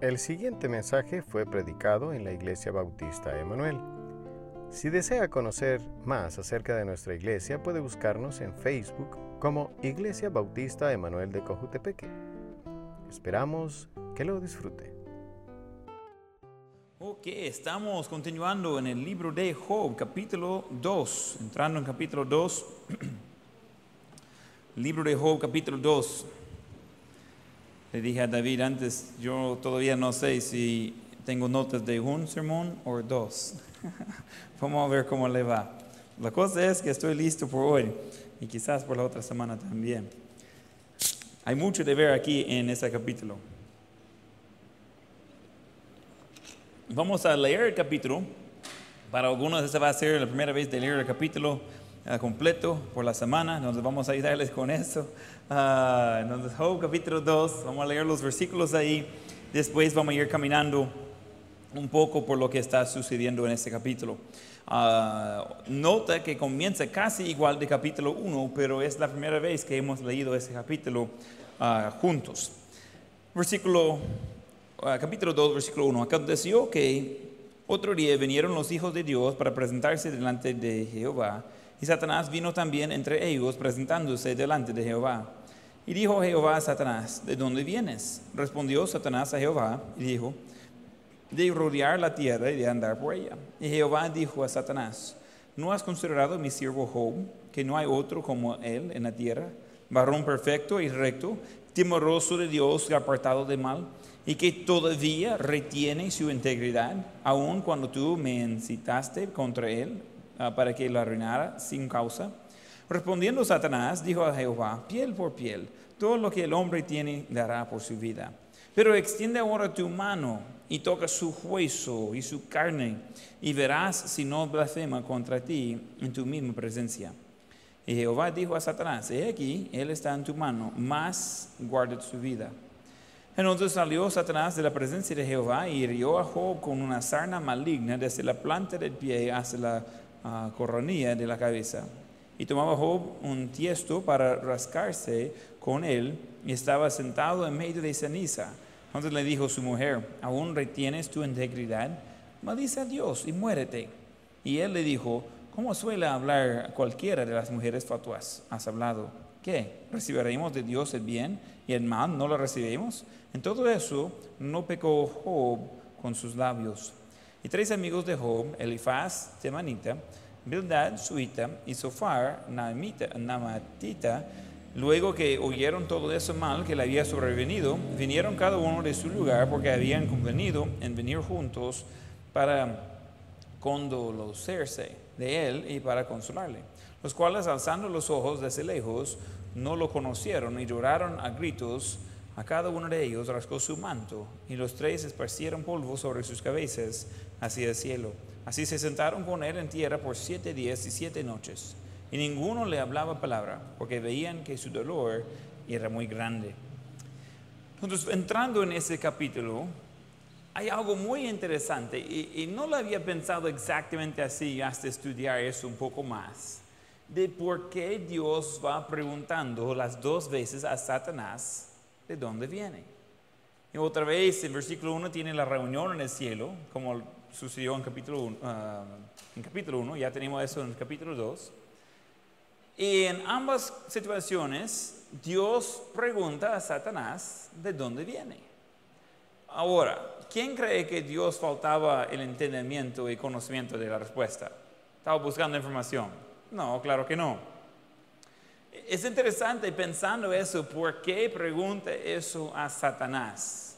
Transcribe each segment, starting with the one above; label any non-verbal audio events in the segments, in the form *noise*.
El siguiente mensaje fue predicado en la Iglesia Bautista Emanuel. Si desea conocer más acerca de nuestra iglesia, puede buscarnos en Facebook como Iglesia Bautista Emanuel de Cojutepeque. Esperamos que lo disfrute. Ok, estamos continuando en el libro de Job, capítulo 2. Entrando en capítulo 2. *clears throat* libro de Job, capítulo 2. Le dije a David antes, yo todavía no sé si tengo notas de un sermón o dos. *laughs* Vamos a ver cómo le va. La cosa es que estoy listo por hoy y quizás por la otra semana también. Hay mucho de ver aquí en este capítulo. Vamos a leer el capítulo. Para algunos esta va a ser la primera vez de leer el capítulo uh, completo por la semana. Entonces vamos a ayudarles con eso. Uh, entonces Job capítulo 2, vamos a leer los versículos ahí. Después vamos a ir caminando un poco por lo que está sucediendo en este capítulo. Uh, nota que comienza casi igual de capítulo 1, pero es la primera vez que hemos leído ese capítulo uh, juntos. Versículo, capítulo 2, versículo 1. Aconteció que otro día vinieron los hijos de Dios para presentarse delante de Jehová, y Satanás vino también entre ellos presentándose delante de Jehová. Y dijo Jehová a Satanás, ¿de dónde vienes? Respondió Satanás a Jehová y dijo, de rodear la tierra y de andar por ella. Y Jehová dijo a Satanás, ¿no has considerado mi siervo Job, que no hay otro como él en la tierra, varón perfecto y recto, temeroso de Dios y apartado de mal, y que todavía retiene su integridad, aun cuando tú me incitaste contra él uh, para que lo arruinara sin causa? Respondiendo Satanás, dijo a Jehová, piel por piel, todo lo que el hombre tiene dará por su vida. Pero extiende ahora tu mano y toca su hueso y su carne, y verás si no blasfema contra ti en tu misma presencia. Y Jehová dijo a Satanás, he aquí, él está en tu mano, más guarda su vida. Entonces salió Satanás de la presencia de Jehová y hirió a Job con una sarna maligna desde la planta del pie hasta la uh, coronilla de la cabeza. Y tomaba Job un tiesto para rascarse con él y estaba sentado en medio de ceniza. Entonces le dijo su mujer, ¿aún retienes tu integridad? Maldice a Dios y muérete. Y él le dijo, ¿cómo suele hablar cualquiera de las mujeres fatuas? Has hablado. ¿Qué? ¿Recibiremos de Dios el bien y el mal no lo recibimos? En todo eso no pecó Job con sus labios. Y tres amigos de Job, Elifaz, Temanita, Bildad, Suita, y Sofar, Namatita, Luego que oyeron todo eso mal que le había sobrevenido, vinieron cada uno de su lugar porque habían convenido en venir juntos para condolecerse de él y para consolarle. Los cuales, alzando los ojos desde lejos, no lo conocieron y lloraron a gritos. A cada uno de ellos rascó su manto y los tres esparcieron polvo sobre sus cabezas hacia el cielo. Así se sentaron con él en tierra por siete días y siete noches y ninguno le hablaba palabra, porque veían que su dolor era muy grande. Entonces, entrando en ese capítulo, hay algo muy interesante y, no lo había pensado exactamente así hasta estudiar eso un poco más, de por qué Dios va preguntando las dos veces a Satanás de dónde viene. Y otra vez, en versículo 1 tiene la reunión en el cielo, como sucedió en capítulo 1, uh, en capítulo 1 ya tenemos eso en el capítulo 2. Y en ambas situaciones, Dios pregunta a Satanás de dónde viene. Ahora, ¿quién cree que Dios faltaba el entendimiento y conocimiento de la respuesta? ¿Estaba buscando información? No, claro que no. Es interesante pensando eso, ¿por qué pregunta eso a Satanás?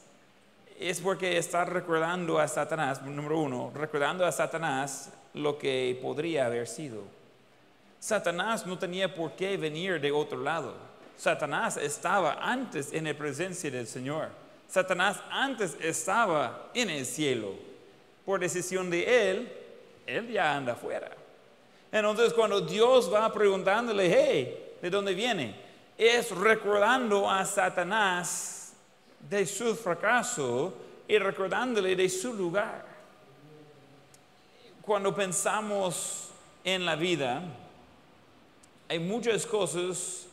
Es porque está recordando a Satanás, número uno, recordando a Satanás lo que podría haber sido. Satanás no tenía por qué venir de otro lado. Satanás estaba antes en la presencia del Señor. Satanás antes estaba en el cielo. Por decisión de él, él ya anda afuera. Entonces cuando Dios va preguntándole, hey, ¿de dónde viene? Es recordando a Satanás de su fracaso y recordándole de su lugar. Cuando pensamos en la vida, hay muchas cosas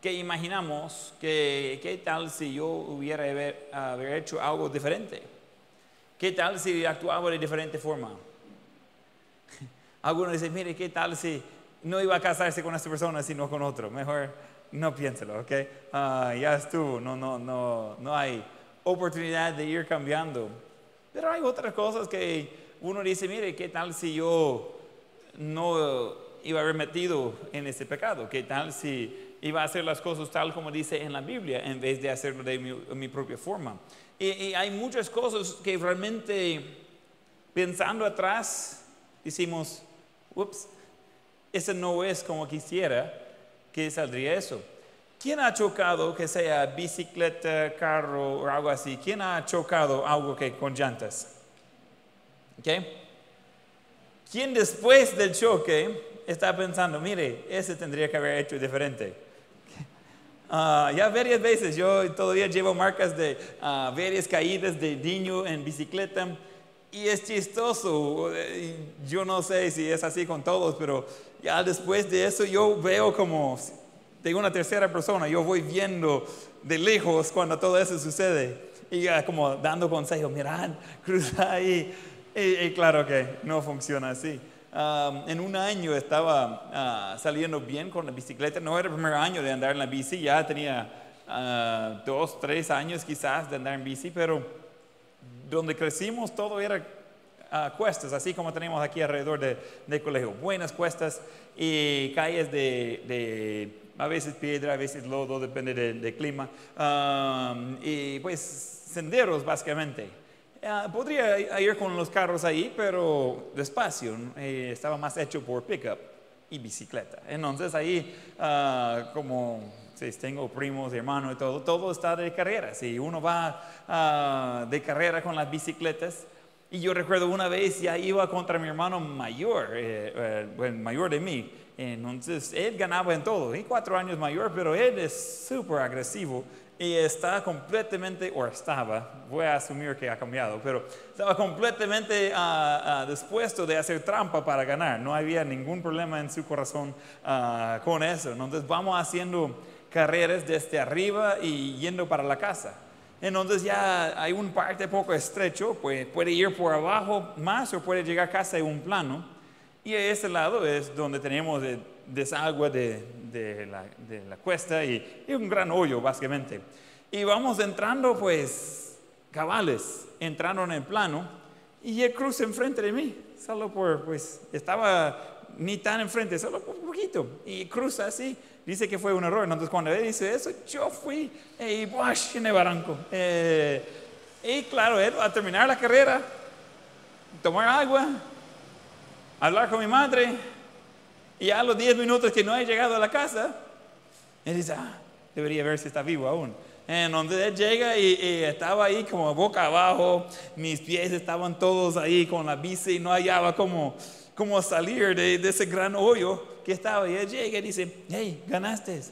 que imaginamos que qué tal si yo hubiera hecho algo diferente. ¿Qué tal si actuaba de diferente forma? *laughs* Algunos dicen, mire, ¿qué tal si no iba a casarse con esta persona sino con otro? Mejor no piénselo, ¿ok? Ah, ya estuvo, no, no, no, no hay oportunidad de ir cambiando. Pero hay otras cosas que uno dice, mire, ¿qué tal si yo no iba a haber metido en ese pecado? ¿Qué tal si iba a hacer las cosas tal como dice en la Biblia en vez de hacerlo de mi, propia forma? Y, hay muchas cosas que realmente pensando atrás decimos, ups, eso no es como quisiera que saldría eso. ¿Quién ha chocado, que sea bicicleta, carro o algo así? ¿Quién ha chocado algo que con llantas? ¿Okay? ¿Quién después del choque está pensando, mire, ese tendría que haber hecho diferente? Uh, *laughs* ya varias veces yo todavía llevo marcas de uh, varias caídas de niño en bicicleta y es chistoso. Yo no sé si es así con todos, pero ya después de eso yo veo como de una tercera persona, yo voy viendo de lejos cuando todo eso sucede y ya como dando consejos, mirad, *laughs* cruza ahí. Y, claro que no funciona así. en un año estaba ah, saliendo bien con la bicicleta, no era el primer año de andar en la bici, ya tenía uh, dos, tres años quizás de andar en bici, pero donde crecimos todo era uh, cuestas, así como tenemos aquí alrededor del de colegio, buenas cuestas y calles de a veces piedra, a veces lodo, depende del clima, y pues senderos básicamente. Ah, podría ir con los carros ahí, pero despacio, eh, estaba más hecho por pickup y bicicleta. Entonces ahí, uh, como si tengo primos, hermanos y todo, todo está de carrera. Si uno va ah, de carrera con las bicicletas, y yo recuerdo una vez ya iba contra mi hermano mayor, eh, eh mayor de mí, entonces, él ganaba en todo, y cuatro años mayor, pero él es súper agresivo y está completamente, o estaba, voy a asumir que ha cambiado, pero estaba completamente uh, dispuesto de hacer trampa para ganar. No había ningún problema en su corazón ah, con eso. Entonces, vamos haciendo carreras desde arriba y yendo para la casa. Entonces ya hay un parte poco estrecho, pues puede ir por abajo más o puede llegar a casa en un plano. Y a ese lado es donde tenemos el desagüe de, la, cuesta y, un gran hoyo, básicamente. Y vamos entrando, pues, cabales, entrando en el plano, y él cruza enfrente de mí, solo por, pues, estaba ni tan enfrente, solo por poquito, y cruza así. Dice que fue un error. Entonces, cuando él dice eso, yo fui y ¡wash! en el barranco. Eh, y claro, él va a terminar la carrera, tomar agua, hablar con mi madre y a los 10 minutos que no he llegado a la casa, él dice, ah, debería ver si está vivo aún. En donde él llega y, estaba ahí como boca abajo, mis pies estaban todos ahí con la bici y no hallaba cómo, cómo salir de, ese gran hoyo que estaba. Y él llega y dice, hey, ganaste.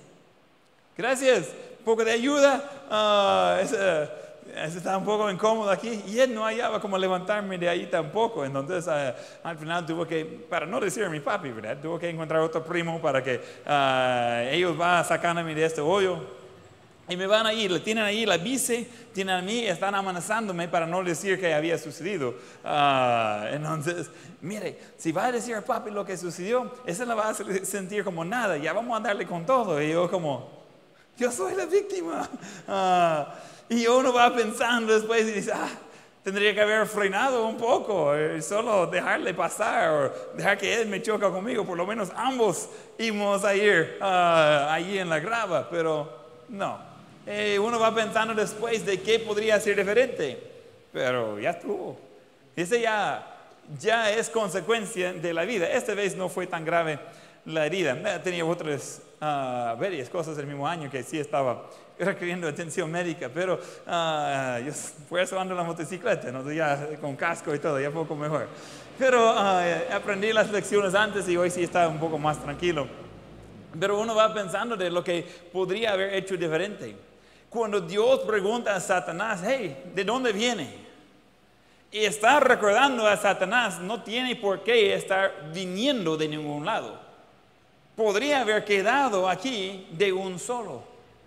Gracias, un poco de ayuda. Uh, estaba un poco incómodo aquí y él no hallaba cómo levantarme de ahí tampoco. Entonces, uh, al final tuvo que, para no decir a mi papi, ¿verdad? Tuvo que encontrar otro primo para que uh, ellos van sacándome de este hoyo. Y me van a ir, le tienen ahí la bici, tienen a mí, están amenazándome para no decir que había sucedido. Uh, entonces, mire, si va a decir a papi lo que sucedió, eso la va a sentir como nada, ya vamos a darle con todo. Y yo como, yo soy la víctima. Y uno va pensando después y dice, ah, tendría que haber frenado un poco, eh, solo dejarle pasar o dejar que él me choca conmigo, por lo menos ambos íbamos a ir uh, allí en la grava, pero no. Eh, uno va pensando después de qué podría ser diferente, pero ya estuvo. Ese ya, ya es consecuencia de la vida. Esta vez no fue tan grave la herida. Tenía otras uh, varias cosas el mismo año que sí estaba requiriendo atención médica, pero uh, yo por eso ando en la motocicleta, ¿no? ya con casco y todo, ya poco mejor. Pero uh, aprendí las lecciones antes y hoy sí está un poco más tranquilo. Pero uno va pensando de lo que podría haber hecho diferente. Cuando Dios pregunta a Satanás, hey, ¿de dónde viene? Y está recordando a Satanás, no tiene por qué estar viniendo de ningún lado. podría haber quedado aquí de un solo.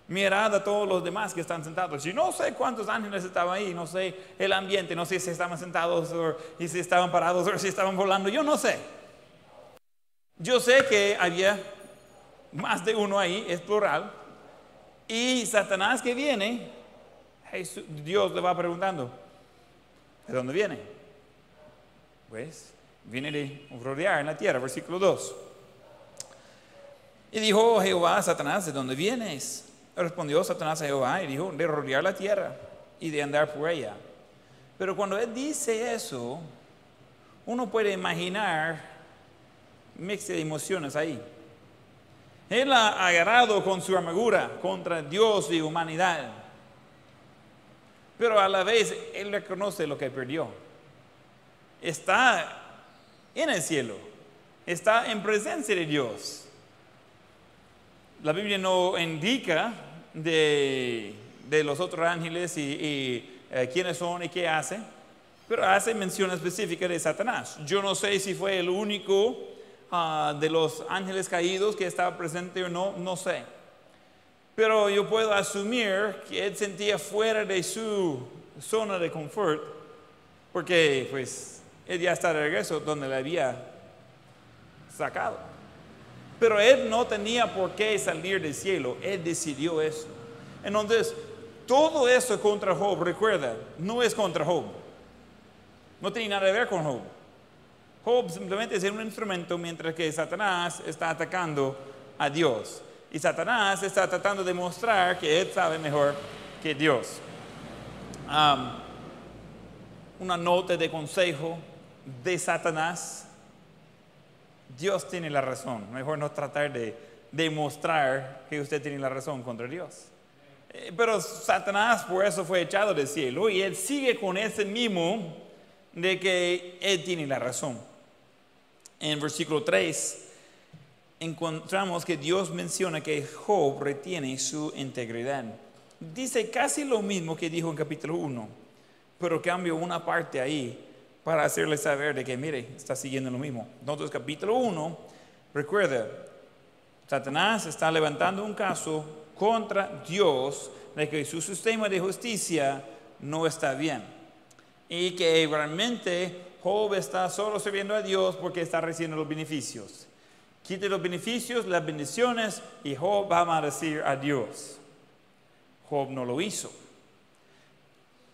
Mirad a todos los demás que están sentados. Y no sé cuántos ángeles estaban ahí, no sé el ambiente, no sé si estaban sentados o y si estaban parados o si estaban volando, yo no sé. Yo sé que había más de uno ahí, es plural. Y Satanás que viene, Dios le va preguntando, ¿de dónde viene? Pues viene de rodear en la tierra, versículo 2. Y dijo Jehová Satanás, ¿de dónde vienes? Respondió Satanás a Jehová y dijo, de rodear la tierra y de andar por ella. Pero cuando él dice eso, uno puede imaginar mix de emociones ahí. Él ha agarrado con su armadura contra Dios y humanidad. Pero a la vez él reconoce lo que perdió. Está en el cielo. Está en presencia de Dios. La Biblia no indica de, los otros ángeles y, eh, quiénes son y qué hacen, pero hace mención específica de Satanás. Yo no sé si fue el único ah, de los ángeles caídos que estaba presente o no, no sé. Pero yo puedo asumir que él sentía fuera de su zona de confort, porque pues él ya está de regreso donde le había sacado. Pero él no tenía por qué salir del cielo, él decidió eso. Entonces, todo eso contra Job, recuerda, no es contra Job. No tiene nada que ver con Job. Job simplemente es un instrumento mientras que Satanás está atacando a Dios. Y Satanás está tratando de mostrar que él sabe mejor que Dios. una nota de consejo de Satanás Dios tiene la razón. Mejor no tratar de demostrar que usted tiene la razón contra Dios. Eh, pero Satanás por eso fue echado del cielo y él sigue con ese mismo de que él tiene la razón. En versículo 3 encontramos que Dios menciona que Job retiene su integridad. Dice casi lo mismo que dijo en capítulo 1, pero cambio una parte ahí para hacerle saber de que, mire, está siguiendo lo mismo. Entonces, capítulo 1, recuerda, Satanás está levantando un caso contra Dios de que su sistema de justicia no está bien. Y que realmente Job está solo sirviendo a Dios porque está recibiendo los beneficios. Quite los beneficios, las bendiciones y Job va a decir a Dios. Job no lo hizo.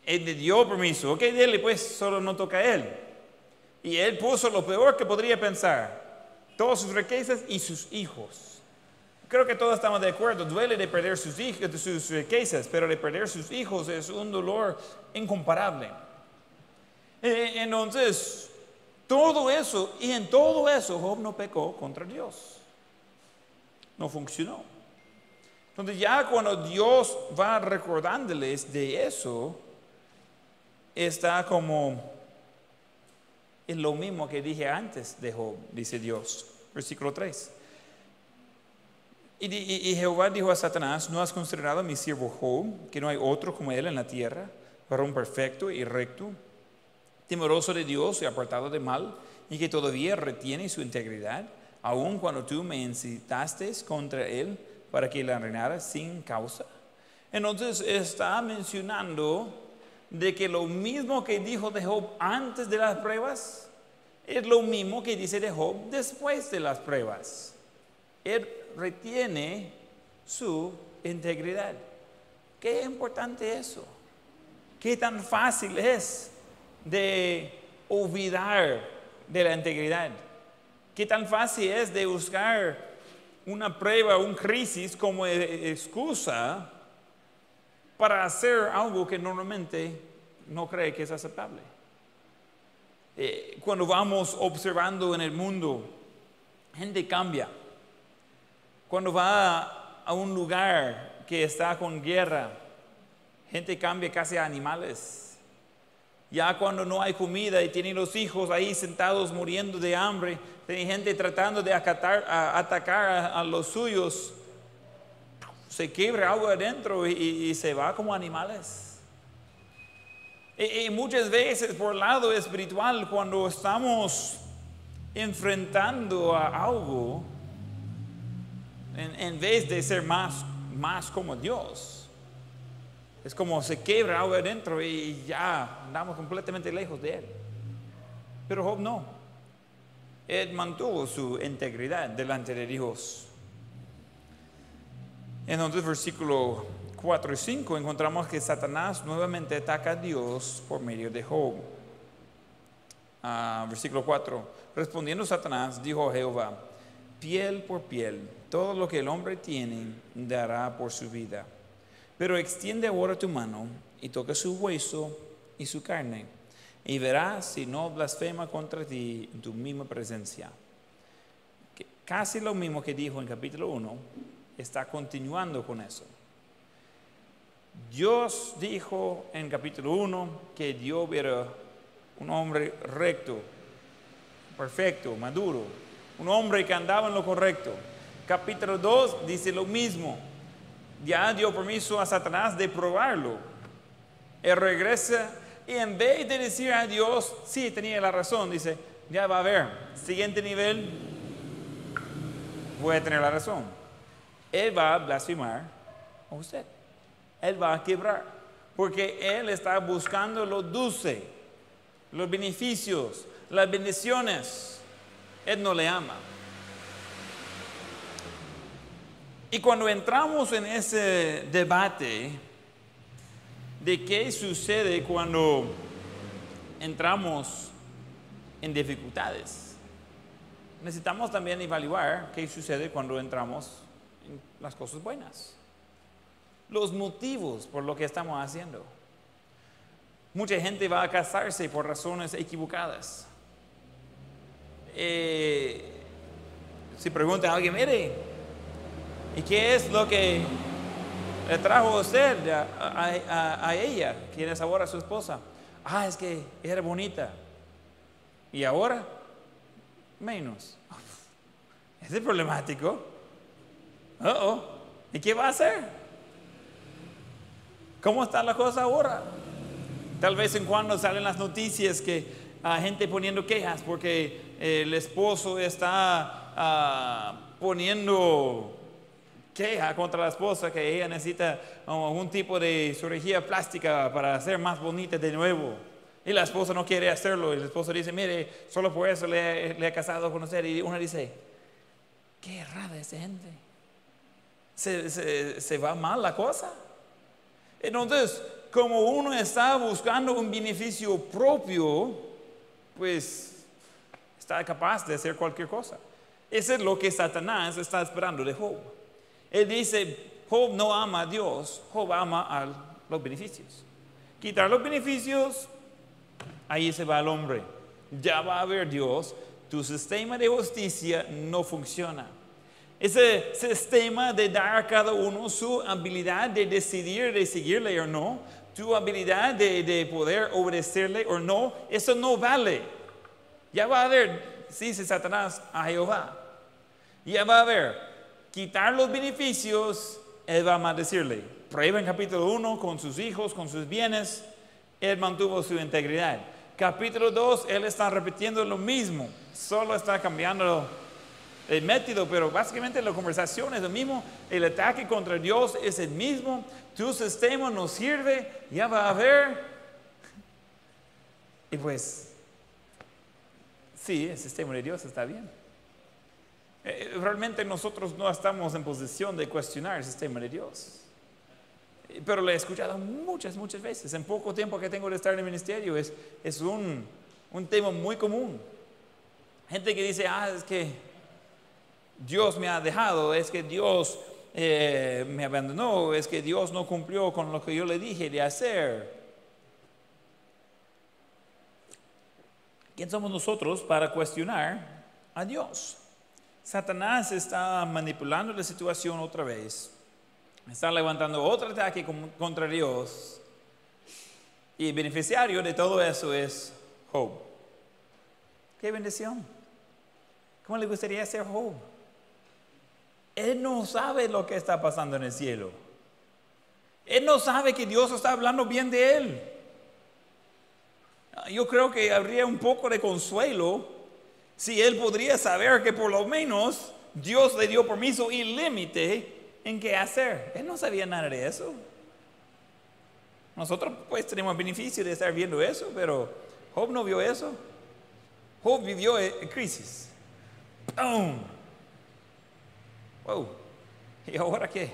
Él le dio permiso. Ok, dele, pues solo no toca a él. Y él puso lo peor que podría pensar. Todas sus riquezas y sus hijos. Creo que todos estamos de acuerdo. Duele de perder sus, hijos, de sus riquezas, pero de perder sus hijos es un dolor incomparable. Eh, entonces, todo eso, y en todo eso, Job no pecó contra Dios. No funcionó. Entonces ya cuando Dios va recordándoles de eso, está como en lo mismo que dije antes de Job, dice Dios. Versículo 3. Y, Jehová dijo a Satanás, ¿no has considerado a mi siervo Job, que no hay otro como él en la tierra, varón perfecto y recto, temeroso de Dios y apartado de mal, y que todavía retiene su integridad, aun cuando tú me incitaste contra él para que la reinara sin causa? Entonces está mencionando de que lo mismo que dijo de Job antes de las pruebas es lo mismo que dice de Job después de las pruebas. Él retiene su integridad. Qué importante eso. Qué tan fácil es de olvidar de la integridad. Qué tan fácil es de buscar una prueba, un crisis como excusa para hacer algo que normalmente no cree que es aceptable. Eh, cuando vamos observando en el mundo, gente cambia. Cuando va a un lugar que está con guerra, gente cambia casi a animales. Ya cuando no hay comida y tienen los hijos ahí sentados muriendo de hambre, tiene gente tratando de atacar a los suyos, se quiebra algo adentro y, se va como animales. Y, muchas veces por el lado espiritual, cuando estamos enfrentando a algo, en, en vez de ser más, más como Dios. Es como se quebra algo adentro y ya andamos completamente lejos de Él. Pero Job no. Él mantuvo su integridad delante de Dios. Entonces, versículo 4 y 5 encontramos que Satanás nuevamente ataca a Dios por medio de Job. Ah, versículo 4. Respondiendo Satanás, dijo Jehová, piel por piel, todo lo que el hombre tiene dará por su vida. Pero extiende ahora tu mano y toca su hueso y su carne, y verás si no blasfema contra ti en tu misma presencia. Casi lo mismo que dijo en capítulo 1, está continuando con eso. Dios dijo en capítulo 1 que Dios era un hombre recto, perfecto, maduro, un hombre que andaba en lo correcto. Capítulo 2 dice lo mismo. Ya dio permiso a Satanás de probarlo. Él regresa y en vez de decir a Dios, sí, tenía la razón, dice, ya va a ver, siguiente nivel, voy a tener la razón. Él va a blasfemar a usted. Él va a quebrar. Porque Él está buscando lo dulce, los beneficios, las bendiciones. Él no le ama. Y cuando entramos en ese debate de qué sucede cuando entramos en dificultades, necesitamos también evaluar qué sucede cuando entramos en las cosas buenas. Los motivos por lo que estamos haciendo. Mucha gente va a casarse por razones equivocadas. Eh, si pregunta a alguien, mire, ¿y qué es lo que le trajo a usted, a, ella, quien es ahora su esposa? Ah, es que era bonita. ¿Y ahora? Menos. *laughs* Es problemático. Oh. ¿Y qué va a hacer? ¿Cómo está la cosa ahora? Tal vez en cuando salen las noticias que hay gente poniendo quejas porque el esposo está ah, poniendo queja contra la esposa que ella necesita algún tipo de cirugía plástica para ser más bonita de nuevo. Y la esposa no quiere hacerlo. Y el esposo dice, mire, solo por eso le, le he casado con usted. Y uno dice, qué errada esa gente. Se, se, se va mal la cosa. Entonces, como uno está buscando un beneficio propio, pues está capaz de hacer cualquier cosa. Eso es lo que Satanás está esperando de Job. Él dice, Job no ama a Dios, Job ama a los beneficios. Quitar los beneficios, ahí se va el hombre. Ya va a haber Dios, tu sistema de justicia no funciona. Ese sistema de dar a cada uno su habilidad de decidir de seguirle o no, tu habilidad de, de poder obedecerle o no, eso no vale. Ya va a haber, dice Satanás a Jehová. Ya va a haber, quitar los beneficios, él va a maldecirle. Prueba en capítulo 1 con sus hijos, con sus bienes, él mantuvo su integridad. Capítulo 2, él está repitiendo lo mismo, solo está cambiando el método, pero básicamente la conversación es lo mismo, el ataque contra Dios es el mismo, tu sistema no sirve, ya va a haber. Y pues, sí, el sistema de Dios está bien. Eh, realmente nosotros no estamos en posición de cuestionar el sistema de Dios. Eh, pero lo he escuchado muchas, muchas veces. En poco tiempo que tengo de estar en el ministerio es, es un, un tema muy común. Gente que dice, ah, es que Dios me ha dejado, es que Dios eh, me abandonó, es que Dios no cumplió con lo que yo le dije de hacer. ¿Quién somos nosotros para cuestionar a Dios? Satanás está manipulando la situación otra vez, está levantando otro ataque contra Dios y el beneficiario de todo eso es Job. ¡Qué bendición! ¿Cómo le gustaría ser Job? Él no sabe lo que está pasando en el cielo. Él no sabe que Dios está hablando bien de él. Yo creo que habría un poco de consuelo si él podría saber que por lo menos Dios le dio permiso y límite en qué hacer. Él no sabía nada de eso. Nosotros pues tenemos beneficio de estar viendo eso, pero Job no vio eso. Job vivió en crisis. ¡Boom! Wow. ¿Y ahora qué?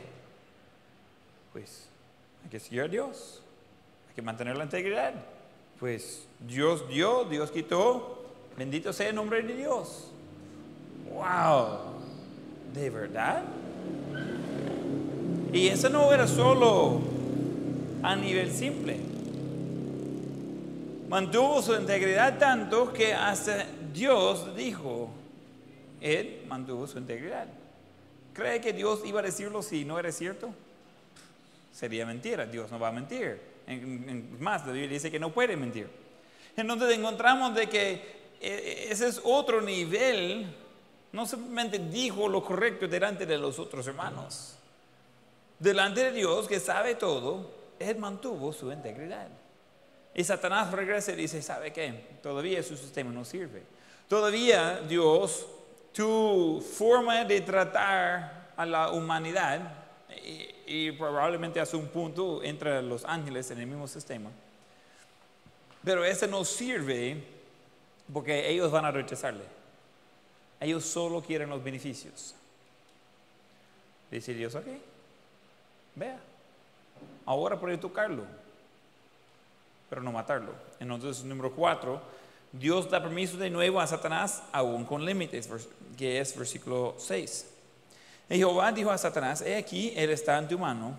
Pues hay que seguir a Dios. Hay que mantener la integridad. Pues Dios dio, Dios quitó. Bendito sea el nombre de Dios. ¡Wow! ¿De verdad? Y eso no era solo a nivel simple. Mantuvo su integridad tanto que hasta Dios dijo, él mantuvo su integridad. ¿Cree que Dios iba a decirlo si no era cierto? Sería mentira, Dios no va a mentir. más, la Biblia dice que no puede mentir. Entonces encontramos de que ese es otro nivel, no simplemente dijo lo correcto delante de los otros hermanos. Delante de Dios que sabe todo, Él mantuvo su integridad. Y Satanás regresa y dice, ¿sabe qué? Todavía su sistema no sirve. Todavía Dios tu forma de tratar a la humanidad, y, probablemente hace un punto entre los ángeles en el mismo sistema, pero ese no sirve porque ellos van a rechazarle. Ellos solo quieren los beneficios. Dice Dios, ok, vea, ahora puede tocarlo, pero no matarlo. Entonces, número cuatro, Dios da permiso de nuevo a Satanás, aún con límites, que es versículo 6. Y Jehová dijo a Satanás, he aquí, él está en tu mano,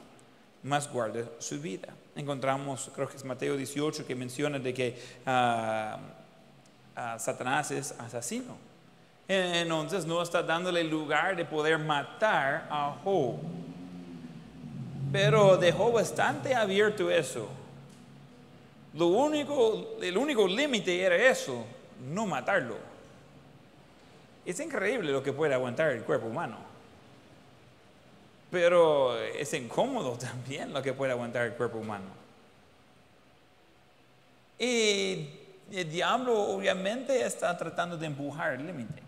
mas guarda su vida. Encontramos, creo que es Mateo 18, que menciona de que ah, Satanás es asesino. Entonces no está dándole lugar de poder matar a Job. Pero dejó bastante abierto eso lo único, el único límite era eso, no matarlo. Es increíble lo que puede aguantar el cuerpo humano. Pero es incómodo *laughs* también lo que puede aguantar el cuerpo humano. Y el diablo obviamente está tratando de empujar el límite.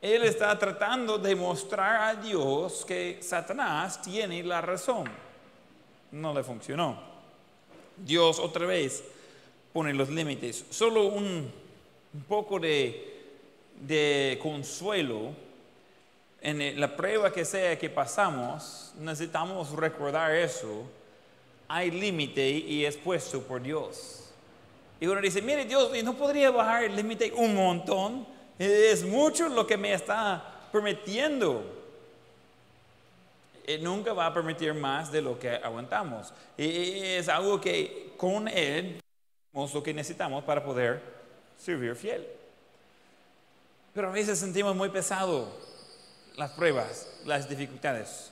Él está tratando de mostrar a Dios que Satanás tiene la razón. No le funcionó. Dios otra vez pone los límites. Solo un, poco de, consuelo en la prueba que sea que pasamos, necesitamos recordar eso. Hay límite y es puesto por Dios. Y uno dice, mire Dios, ¿no podría bajar el límite un montón? Es mucho lo que me está permitiendo. Nunca va a permitir más de lo que aguantamos. Y es algo que con Él tenemos lo que necesitamos para poder servir fiel. Pero a veces sentimos muy pesado las pruebas, las dificultades.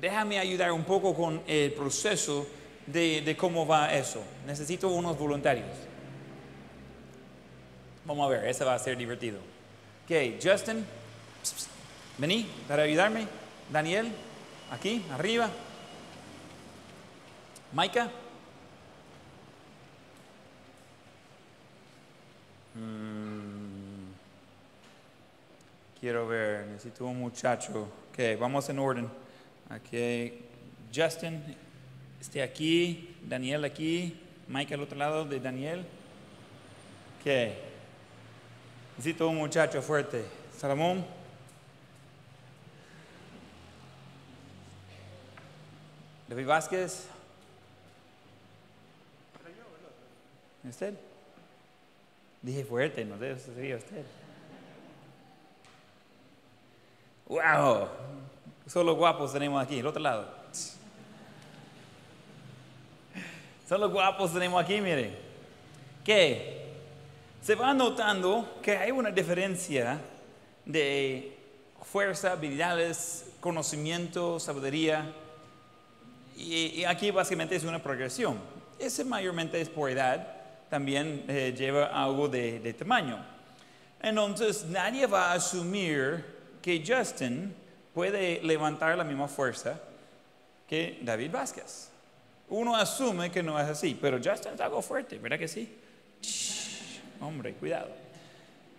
Déjame ayudar un poco con el proceso de cómo va eso. Necesito unos voluntarios. Vamos a ver, ese va a ser divertido. Ok, Justin, vení para ayudarme. Daniel, Aquí, arriba. Maika. Mm. Quiero ver, necesito un muchacho. Ok, vamos en orden. Ok, Justin, esté aquí, Daniel aquí, Mike al otro lado de Daniel. Ok, necesito un muchacho fuerte. Salomón. David Vázquez. ¿Usted? Dije fuerte, no sé, si sería usted. ¡Wow! Solo guapos tenemos aquí, el otro lado. Solo guapos tenemos aquí, mire. Que se va notando que hay una diferencia de fuerza, habilidades, conocimiento, sabiduría y, aquí básicamente es una progresión. Ese mayormente es por edad, también eh, lleva algo de, de tamaño. Entonces nadie va a asumir que Justin puede levantar la misma fuerza que David Vázquez. Uno asume que no es así, pero Justin es algo fuerte, ¿verdad que sí? Hombre, cuidado.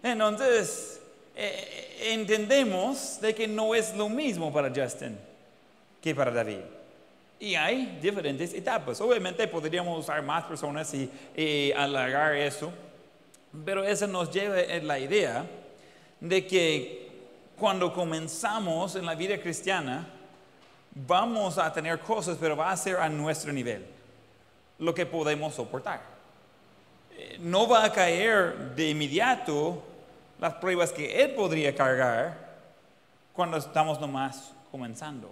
Entonces, eh, entendemos de que no es lo mismo para Justin que para David. Y hay diferentes etapas. Obviamente podríamos usar más personas y, y alargar eso, pero eso nos lleva a la idea de que cuando comenzamos en la vida cristiana, vamos a tener cosas, pero va a ser a nuestro nivel, lo que podemos soportar. No va a caer de inmediato las pruebas que Él podría cargar cuando estamos nomás comenzando.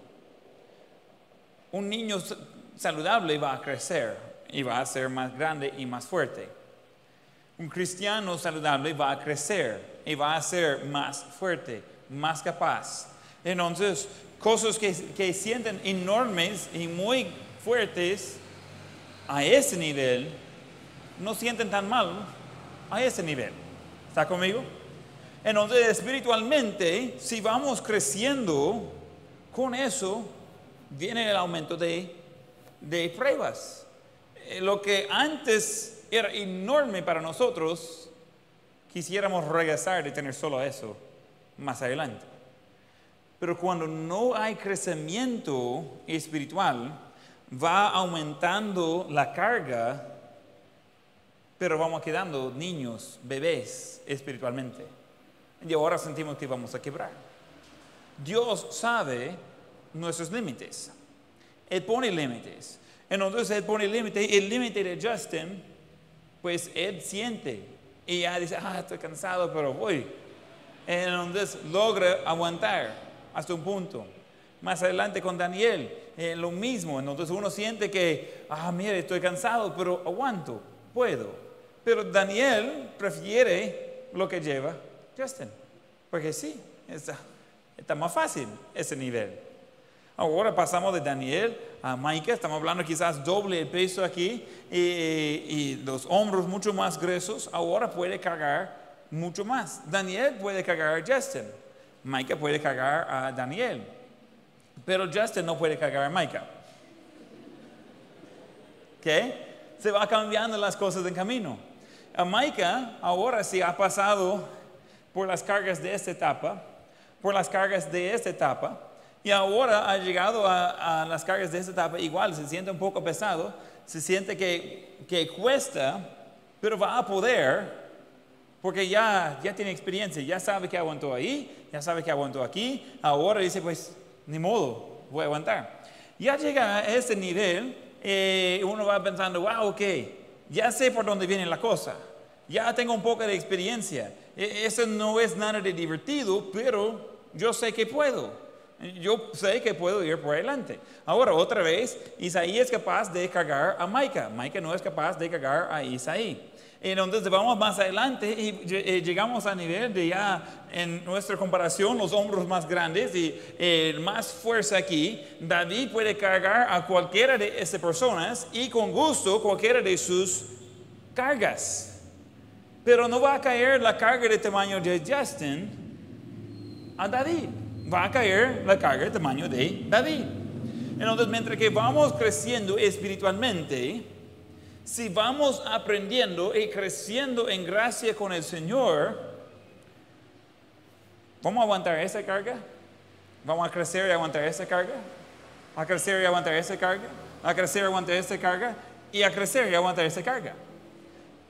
Un niño sa- saludable va a crecer y va a ser más grande y más fuerte. Un cristiano saludable va a crecer y va a ser más fuerte, más capaz. Entonces, cosas que, que sienten enormes y muy fuertes a ese nivel, no sienten tan mal a ese nivel. ¿Está conmigo? Entonces, espiritualmente, si vamos creciendo con eso, viene el aumento de, de pruebas. Eh, Lo que antes era enorme para nosotros, quisiéramos regresar de tener solo eso más adelante. Pero cuando no hay crecimiento espiritual, va aumentando la carga, pero vamos quedando niños, bebés espiritualmente. Y ahora sentimos que vamos a quebrar. Dios sabe nuestros límites. Él pone límites. Entonces Él pone límite. El límite de Justin, pues Él siente. Y ya dice, ah, estoy cansado, pero voy. Entonces logra aguantar hasta un punto. Más adelante con Daniel, eh, lo mismo. Entonces uno siente que, ah, mire, estoy cansado, pero aguanto, puedo. Pero Daniel prefiere lo que lleva Justin. Porque sí, está, está más fácil ese nivel. Ahora pasamos de Daniel a Micah, estamos hablando quizás doble el peso aquí y, y los hombros mucho más gruesos. Ahora puede cargar mucho más. Daniel puede cargar a Justin, Micah puede cargar a Daniel, pero Justin no puede cargar a Micah. ¿Ok? Se va cambiando las cosas en camino. Micah ahora sí ha pasado por las cargas de esta etapa, por las cargas de esta etapa, y ahora ha llegado a, a las cargas de esta etapa, igual se siente un poco pesado, se siente que, que cuesta, pero va a poder, porque ya, ya tiene experiencia, ya sabe que aguantó ahí, ya sabe que aguantó aquí, ahora dice, pues, ni modo, voy a aguantar. Ya llega a ese nivel, eh, uno va pensando, wow, ok, ya sé por dónde viene la cosa, ya tengo un poco de experiencia, E- eso no es nada de divertido, pero yo sé que puedo. Yo sé que puedo ir por adelante. Ahora, otra vez, Isaí es capaz de cargar a Micah. Micah no es capaz de cargar a Isaí. Entonces vamos más adelante y eh, llegamos a nivel de ya en nuestra comparación los hombros más grandes y eh, más fuerza aquí. David puede cargar a cualquiera de esas personas y con gusto cualquiera de sus cargas. Pero no va a caer la carga de tamaño de Justin a David. Va a caer la carga de tamaño de David. Entonces, mientras que vamos creciendo espiritualmente, si vamos aprendiendo y creciendo en gracia con el Señor, ¿vamos a aguantar esa carga? ¿Vamos a crecer y aguantar esa carga? ¿A crecer y aguantar esa carga? ¿A crecer y aguantar esa carga? Y a crecer y aguantar esa carga.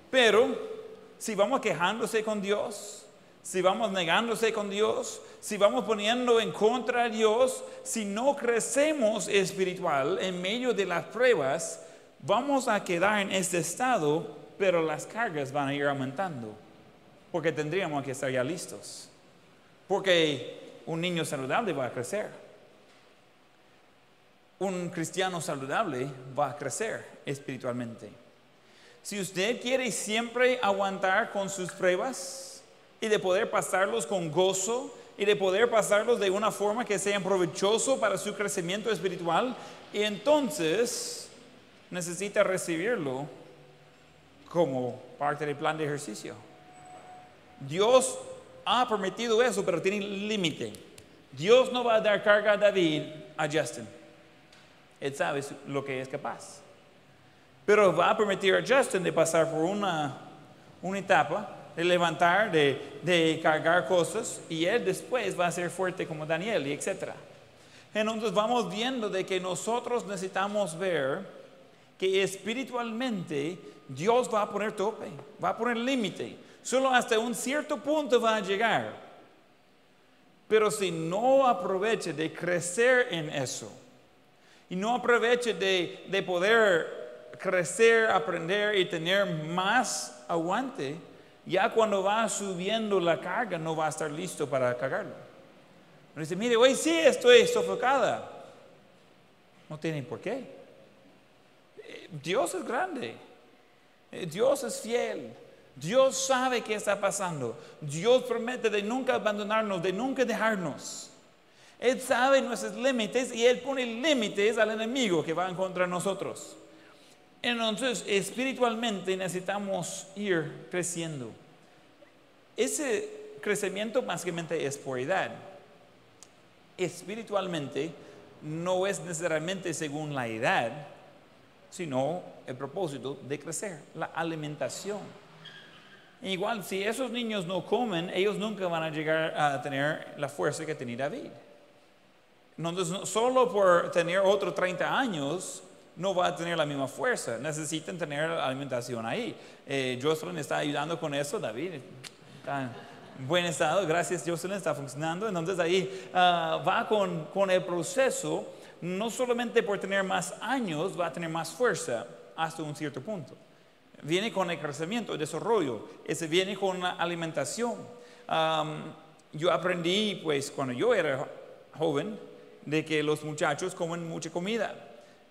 Pero si vamos quejándose con Dios, si vamos negándose con Dios, si vamos poniendo en contra a Dios, si no crecemos espiritual en medio de las pruebas, vamos a quedar en este estado, pero las cargas van a ir aumentando, porque tendríamos que estar ya listos. Porque un niño saludable va a crecer. Un cristiano saludable va a crecer espiritualmente. Si usted quiere siempre aguantar con sus pruebas y de poder pasarlos con gozo y de poder pasarlos de una forma que sea provechoso para su crecimiento espiritual, entonces necesita recibirlo como parte del plan de ejercicio. Dios ha permitido eso, pero tiene límite. Dios no va a dar carga a David a Justin. Él sabe lo que es capaz. Pero va a permitir a Justin de pasar por una, una etapa de levantar, de, de cargar cosas, y él después va a ser fuerte como Daniel, y etc. Entonces vamos viendo de que nosotros necesitamos ver que espiritualmente Dios va a poner tope, va a poner límite. Solo hasta un cierto punto va a llegar. Pero si no aproveche de crecer en eso y no aproveche de, de poder crecer, aprender y tener más aguante, ya cuando va subiendo la carga no va a estar listo para cargarlo. dice, mire, hoy sí estoy sofocada. No tienen por qué. Eh, Dios es grande. Eh, Dios es fiel. Dios sabe qué está pasando. Dios promete de nunca abandonarnos, de nunca dejarnos. Él sabe nuestros límites y Él pone límites al enemigo que va en contra de nosotros. Entonces, espiritualmente necesitamos ir creciendo. Ese crecimiento básicamente es por edad. Espiritualmente no es necesariamente según la edad, sino el propósito de crecer, la alimentación. Igual, si esos niños no comen, ellos nunca van a llegar a tener la fuerza que tenía David. Entonces, solo por tener otros 30 años, no va a tener la misma fuerza. Necesitan tener alimentación ahí. Eh, Jocelyn está ayudando con eso, David. Está en buen estado, gracias Jocelyn, está funcionando. Entonces ahí ah, va con, con el proceso, no solamente por tener más años, va a tener más fuerza hasta un cierto punto. Viene con el crecimiento, el desarrollo, ese viene con la alimentación. yo aprendí, pues, cuando yo era joven, de que los muchachos comen mucha comida.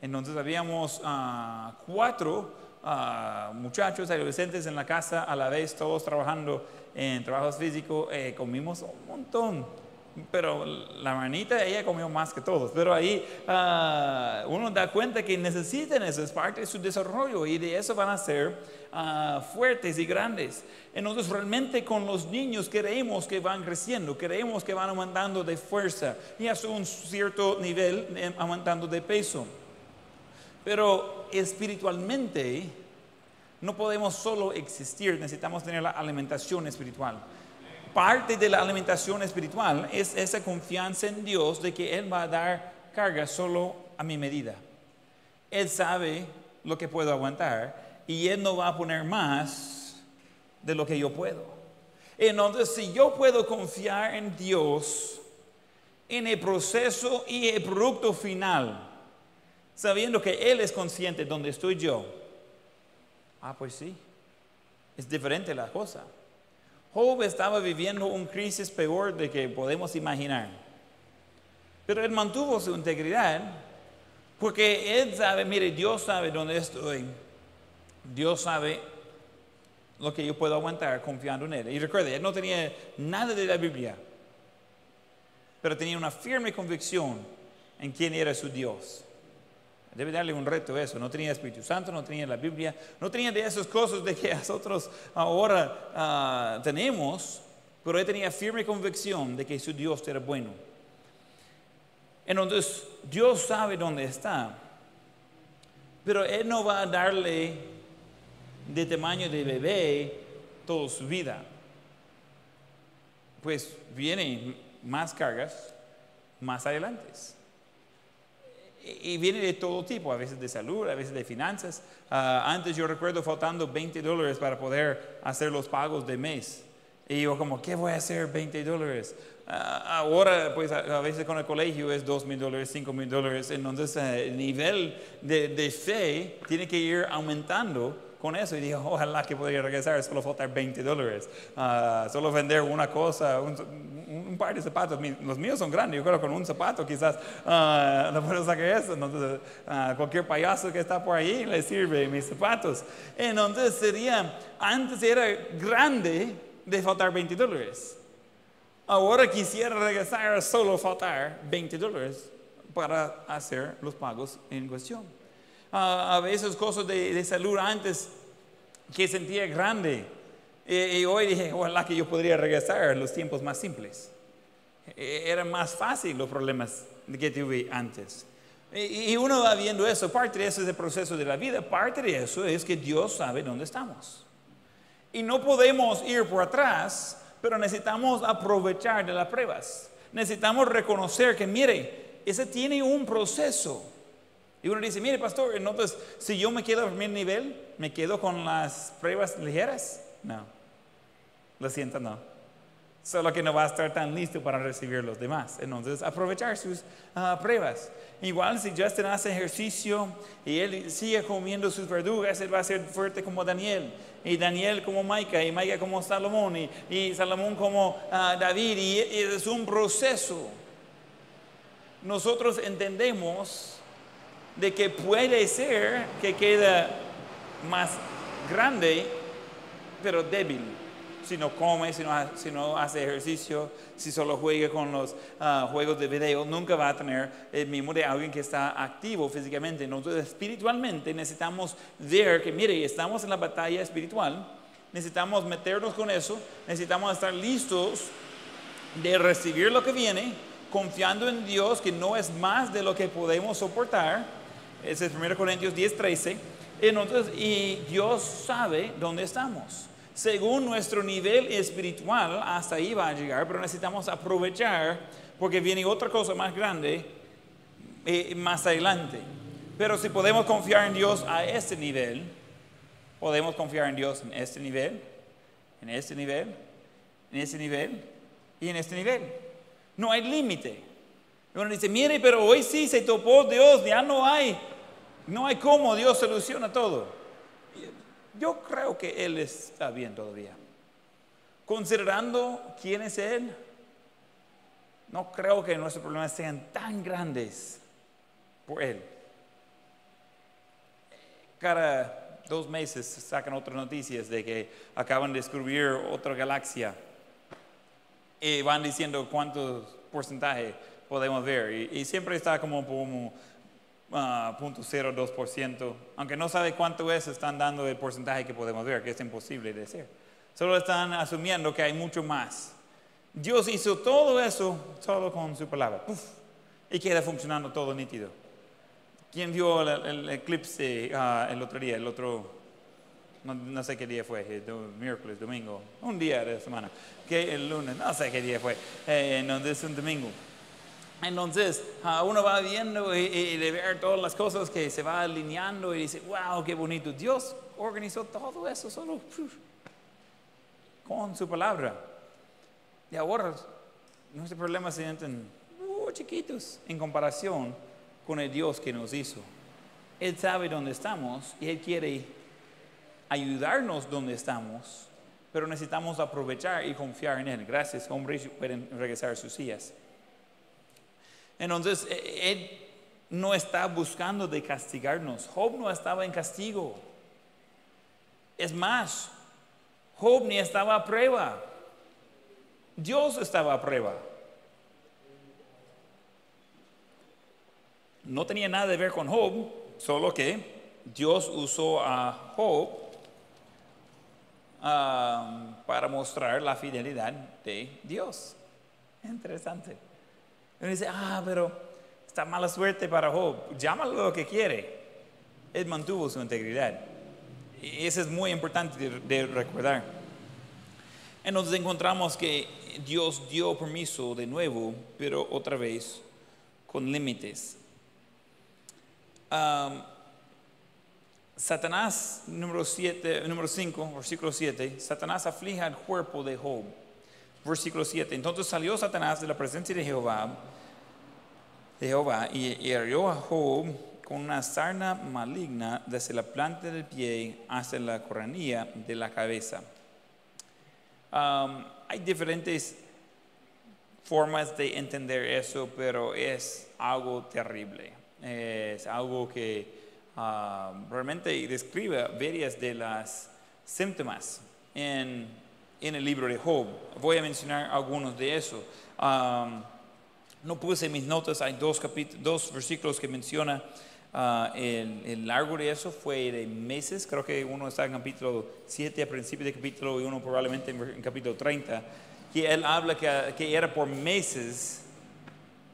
Entonces habíamos ah, cuatro ah, muchachos, adolescentes en la casa a la vez, todos trabajando en trabajos físicos, eh, comimos un montón pero la manita ella comió más que todos. Pero ahí uh, uno da cuenta que necesitan eso, es parte de su desarrollo y de eso van a ser fuertes y grandes. Entonces realmente con los niños queremos que van creciendo, queremos que van aumentando de fuerza y hasta un cierto nivel eh, aumentando de peso. Pero espiritualmente no podemos solo existir, necesitamos tener la alimentación espiritual parte de la alimentación espiritual es esa confianza en Dios de que Él va a dar carga solo a mi medida. Él sabe lo que puedo aguantar y Él no va a poner más de lo que yo puedo. Entonces, si yo puedo confiar en Dios, en el proceso y el producto final, sabiendo que Él es consciente de donde estoy yo, ah, pues sí, es diferente la cosa. Job estaba viviendo un crisis peor de que podemos imaginar. Pero él mantuvo su integridad porque él sabe, mire, Dios sabe dónde estoy. Dios sabe lo que yo puedo aguantar confiando en Él. Y recuerde, él no tenía nada de la Biblia, pero tenía una firme convicción en quién era su Dios. Debe darle un reto eso. No tenía Espíritu Santo, no tenía la Biblia, no tenía de esas cosas de que *laughs* nosotros ahora ah, tenemos, pero él tenía firme convicción de que su Dios era bueno. Entonces, Dios sabe dónde está, pero Él no va a darle de tamaño de bebé toda su vida. Pues vienen más cargas más adelante y viene de todo tipo, a veces de salud, a veces de finanzas. Ah, antes yo recuerdo faltando 20 dólares para poder hacer los pagos de mes. Y yo como, ¿qué voy a hacer 20 dólares? Ah, ahora, pues a, veces con el colegio es 2 mil dólares, 5 mil dólares. Entonces eh, el nivel de, de fe tiene que ir aumentando con eso y dije, ojalá que podría regresar, solo faltar 20 dólares, ah, solo vender una cosa, un, par de zapatos, los míos son grandes, yo creo que con un zapato quizás uh, no puedo sacar eso, entonces uh, cualquier payaso que está por ahí le sirve mis zapatos. Entonces sería, antes era grande de faltar 20 dólares. Ahora quisiera regresar a solo faltar 20 dólares para hacer los pagos en cuestión a veces cosas de, salud antes que sentía grande. Y, hoy dije, ojalá que yo podría regresar a los tiempos más simples. E, era más fácil los problemas que tuve antes. Y, uno va viendo eso, parte de eso es el proceso de la vida, parte de eso es que Dios sabe dónde estamos. Y no podemos ir por atrás, pero necesitamos aprovechar de las pruebas. Necesitamos reconocer que, mire, ese tiene un proceso. Y uno dice, mire, pastor, entonces, si yo me quedo al primer nivel, ¿me quedo con las pruebas ligeras? No. Lo siento, no. Solo que no va a estar tan listo para recibir los demás. Entonces, aprovechar sus ah, pruebas. Igual si Justin hace ejercicio y él sigue comiendo sus verdugas, él va a ser fuerte como Daniel. Y Daniel como Maica, y Maica como Salomón, y, Salomón como ah, David. y es un proceso. Nosotros entendemos de que puede ser que quede más grande, pero débil. Si no come, si no, hace ejercicio, si solo juega con los ah, juegos de video, nunca va a tener el mismo de alguien que está activo físicamente. Entonces, espiritualmente necesitamos ver que, mire, estamos en la batalla espiritual, necesitamos meternos con eso, necesitamos estar listos de recibir lo que viene, confiando en Dios que no es más de lo que podemos soportar ese es 1 Corintios 10, 13. Entonces, y Dios sabe dónde estamos. Según nuestro nivel espiritual, hasta ahí va a llegar, pero necesitamos aprovechar porque viene otra cosa más grande eh, más adelante. Pero si podemos confiar en Dios a este nivel, podemos confiar en Dios en este nivel, en este nivel, en este nivel y en este nivel. No hay límite. Uno dice, mire, pero hoy sí se topó Dios, ya no hay no hay cómo Dios soluciona todo. Yo creo que Él está bien todavía. Considerando quién es Él, no creo que nuestros problemas sean tan grandes por Él. Cada dos meses sacan otras noticias de que acaban de descubrir otra galaxia y van diciendo cuántos porcentaje podemos ver. Y, y siempre está como, como 0.02%, aunque no sabe cuánto es, están dando el porcentaje que podemos ver, que es imposible decir. Solo están asumiendo que hay mucho más. Dios hizo todo eso solo con su palabra. y queda funcionando todo nítido. ¿Quién vio el, eclipse ah, el otro día? El otro, no, sé qué día fue, miércoles, domingo, un día de la semana. Que el lunes, no sé qué día fue, eh, no, es un domingo. Entonces, uno va viendo y, de ver todas las cosas que se va alineando y dice, wow, qué bonito. Dios organizó todo eso solo con su palabra. Y ahora nuestros problemas se sienten muy chiquitos en comparación con el Dios que nos hizo. Él sabe dónde estamos y Él quiere ayudarnos donde estamos, pero necesitamos aprovechar y confiar en Él. Gracias, hombres, pueden regresar a sus sillas. Entonces, e, Él no está buscando de castigarnos. Job no estaba en castigo. Es más, Job ni estaba a prueba. Dios estaba a prueba. No tenía nada de ver con Job, solo que Dios usó a Job ah, para mostrar la fidelidad de Dios. Interesante. Y dice, ah, pero está mala suerte para Job. Llámalo lo que quiere. Él mantuvo su integridad. Y eso es muy importante de, recordar. Entonces encontramos que Dios dio permiso de nuevo, pero otra vez con límites. Satanás, número 7, número 5, versículo 7, Satanás aflige al cuerpo de Job versículo 7. Entonces salió Satanás de la presencia de Jehová, Jehová y hirió a Job con una sarna maligna desde la planta del pie hasta la coronilla de la cabeza. hay diferentes formas de entender eso, pero es algo terrible. Es algo que realmente describe varias de las síntomas en en el libro de Job. Voy a mencionar algunos de esos. no puse mis notas, hay dos, dos versículos que menciona ah, el, largo de eso fue de meses, creo que uno está en capítulo 7 a principio del capítulo y uno probablemente en, capítulo 30, que él habla que, que era por meses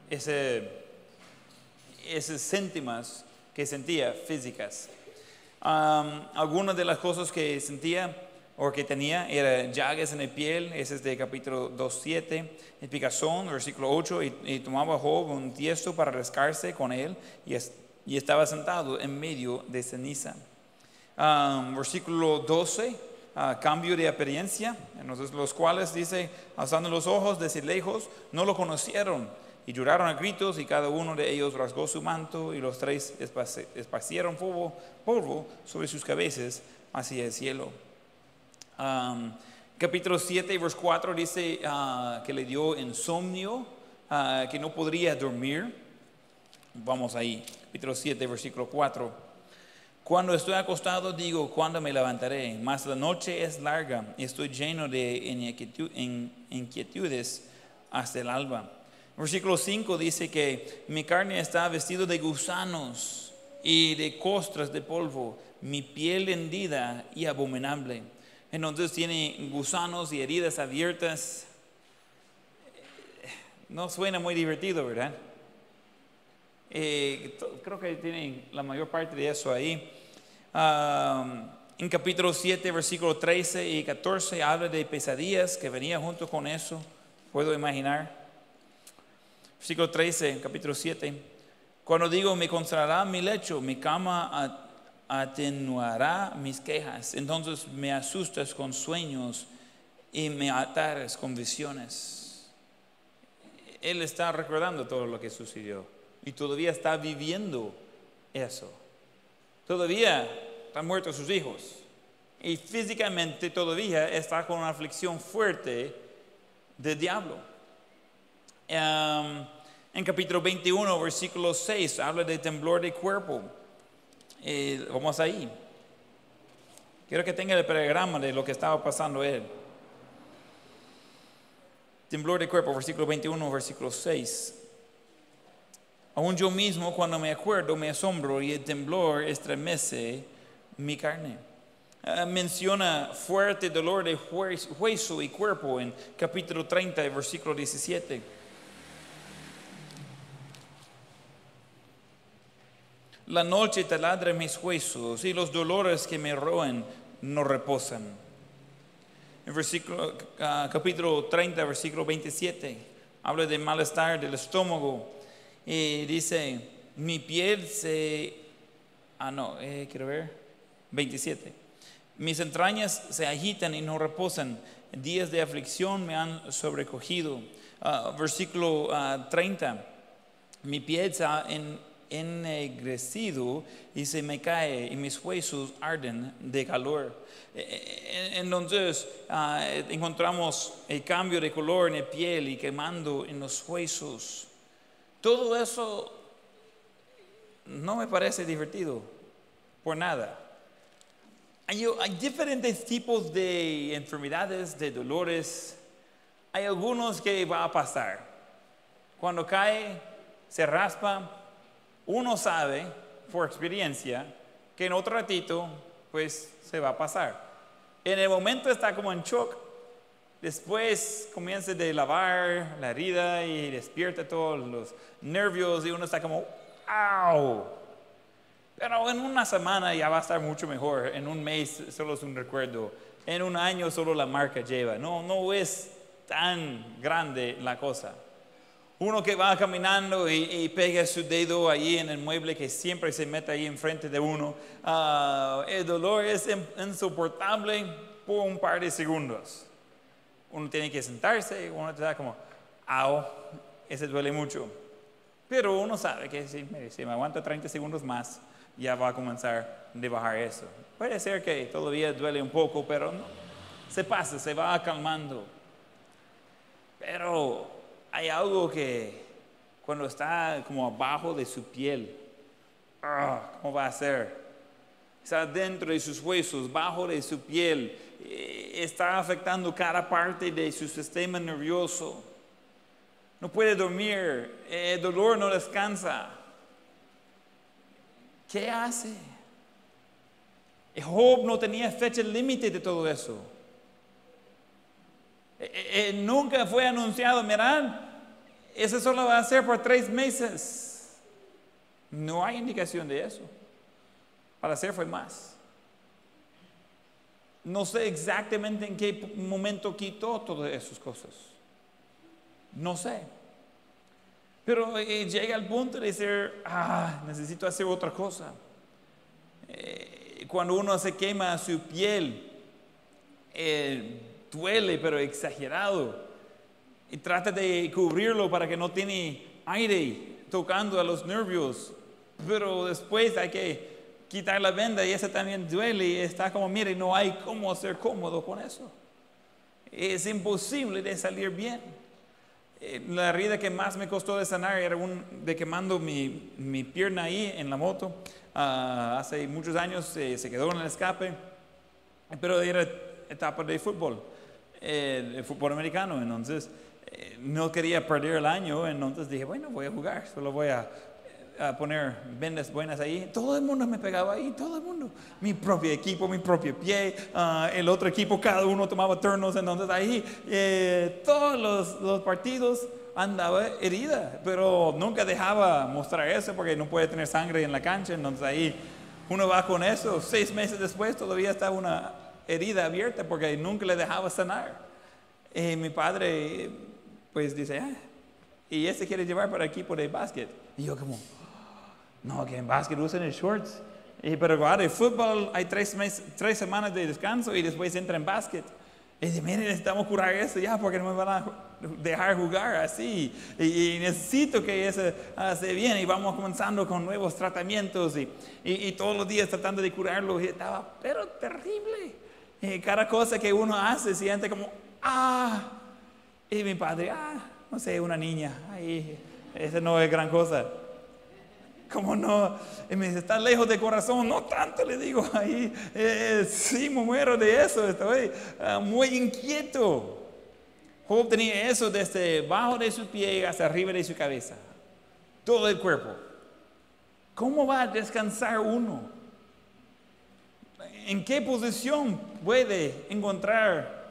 ese, esas síntomas que sentía físicas. algunas de las cosas que sentía o que tenía, era llagas en la piel, ese es de capítulo 2.7, el picazón, versículo 8, y, tomaba Job un tiesto para rascarse con él, y, es- y estaba sentado en medio de ceniza. Um, versículo 12, ah, cambio de apariencia, entonces los cuales dice, alzando los ojos desde lejos, no lo conocieron y lloraron a gritos y cada uno de ellos rasgó su manto y los tres esparci- esparcieron polvo, polvo sobre sus cabezas hacia el cielo. Um, capítulo 7, verso 4 dice ah, que le dio insomnio, ah, que no podría dormir. Vamos ahí, capítulo 7, versículo 4. Cuando estoy acostado digo, ¿cuándo me levantaré? Mas la noche es larga y estoy lleno de inquietu- in- inquietudes hasta el alba. Versículo 5 dice que mi carne está vestida de gusanos y de costras de polvo, mi piel hendida y abominable. Entonces tiene gusanos y heridas abiertas. No suena muy divertido, ¿verdad? Eh, creo que tienen la mayor parte de eso ahí. En capítulo 7, versículo 13 y 14 habla de pesadillas que venía junto con eso. Puedo imaginar. Versículo 13, capítulo 7. Cuando digo, me consolará mi lecho, mi cama atenuará mis quejas. Entonces me asustas con sueños y me atares con visiones. Él está recordando todo lo que sucedió y todavía está viviendo eso. Todavía están muertos sus hijos y físicamente todavía está con una aflicción fuerte del diablo. Em, en capítulo 21, versículo 6, habla de temblor de cuerpo. Eh, vamos ahí. Quiero que tenga el programa de lo que estaba pasando él. Temblor de cuerpo, versículo 21, versículo 6. Aún yo mismo cuando me acuerdo me asombro y el temblor estremece mi carne. Ah, menciona fuerte dolor de hues- hueso y cuerpo en capítulo 30, versículo 17. La noche taladra mis huesos y los dolores que me roen no reposan. En versículo, ah, capítulo 30, versículo 27, habla de malestar del estómago y dice, mi piel se... Ah, no, eh, quiero ver. 27. Mis entrañas se agitan y no reposan. Días de aflicción me han sobrecogido. Ah, versículo ah, 30. Mi piel se ha en- ennegrecido y se me cae y mis huesos arden de calor. Eh, eh, Entonces ah, encontramos el cambio de color en la piel y quemando en los huesos. Todo eso no me parece divertido, por nada. Hay, hay diferentes tipos de enfermedades, de dolores. Hay algunos que va a pasar. Cuando cae, se raspa, uno sabe por experiencia que en otro ratito, pues se va a pasar. En el momento está como en shock, después comienza de lavar la herida y despierta todos los nervios y uno está como, ¡au! Pero en una semana ya va a estar mucho mejor, en un mes solo es un recuerdo, en un año solo la marca lleva, no, no es tan grande la cosa. Uno que va caminando y, y pega su dedo ahí en el mueble que siempre se mete ahí enfrente de uno, ah, el dolor es in- insoportable por un par de segundos. Uno tiene que sentarse, uno está como, au, ese duele mucho. Pero uno sabe que si, me aguanta 30 segundos más, ya va a comenzar a bajar eso. Puede ser que todavía duele un poco, pero no, se pasa, se va calmando. Pero hay algo que cuando está como abajo de su piel, ah, ¿cómo va a ser? Está dentro de sus huesos, bajo de su piel, eh, está afectando cada parte de su sistema nervioso. No puede dormir, el dolor no descansa. ¿Qué hace? Job no tenía fecha límite de todo eso. Eh, eh, nunca fue anunciado, mirad, eso solo va a ser por tres meses. No hay indicación de eso. Para ser fue más. No sé exactamente en qué momento quitó todas esas cosas. No sé. Pero eh, llega al punto de decir, ah, necesito hacer otra cosa. Eh, cuando uno se quema su piel, eh, duele, pero exagerado. Y trata de cubrirlo para que no tiene aire tocando a los nervios. Pero después hay que quitar la venda y eso también duele y está como, mire, no hay cómo ser cómodo con eso. Es imposible de salir bien. Eh, la herida que más me costó de sanar era un, de quemando mi, mi pierna ahí en la moto. Ah, hace muchos años eh, se quedó en el escape, pero era etapa de fútbol, eh, el fútbol americano. Entonces no quería perder el año, entonces dije, bueno, voy a jugar, solo voy a a poner vendas buenas ahí, todo el mundo me pegaba ahí, todo el mundo. Mi propio equipo, mi propio pie, ah, el otro equipo, cada uno tomaba turnos, entonces ahí eh, todos los, los, partidos andaba herida, pero nunca dejaba mostrar eso porque no puede tener sangre en la cancha, entonces ahí uno va con eso, seis meses después todavía estaba una herida abierta porque nunca le dejaba sanar. Y mi padre pues dice, ah, y ese quiere llevar para el equipo de básquet. Y yo como, no, que en básquet usan el shorts. Y, pero claro, en fútbol hay tres, meses, tres semanas de descanso y después entra en básquet. Y dice, miren, necesitamos curar eso ya porque no me van a dejar jugar así. Y, necesito que eso se bien. Y vamos comenzando con nuevos tratamientos y, y, todos los días tratando de curarlo. Y estaba, pero terrible. Y cada cosa que uno hace siente como, ah. Y mi padre, ah, no sé, una niña. Ahí, esa no es gran cosa. ¿Cómo no? Y me dice, está lejos de corazón. No tanto, le digo ahí. Eh, sí, me muero de eso. Estoy ah, muy inquieto. Job tenía eso desde bajo de su pie hasta arriba de su cabeza. Todo el cuerpo. ¿Cómo va a descansar uno? ¿En qué posición puede encontrar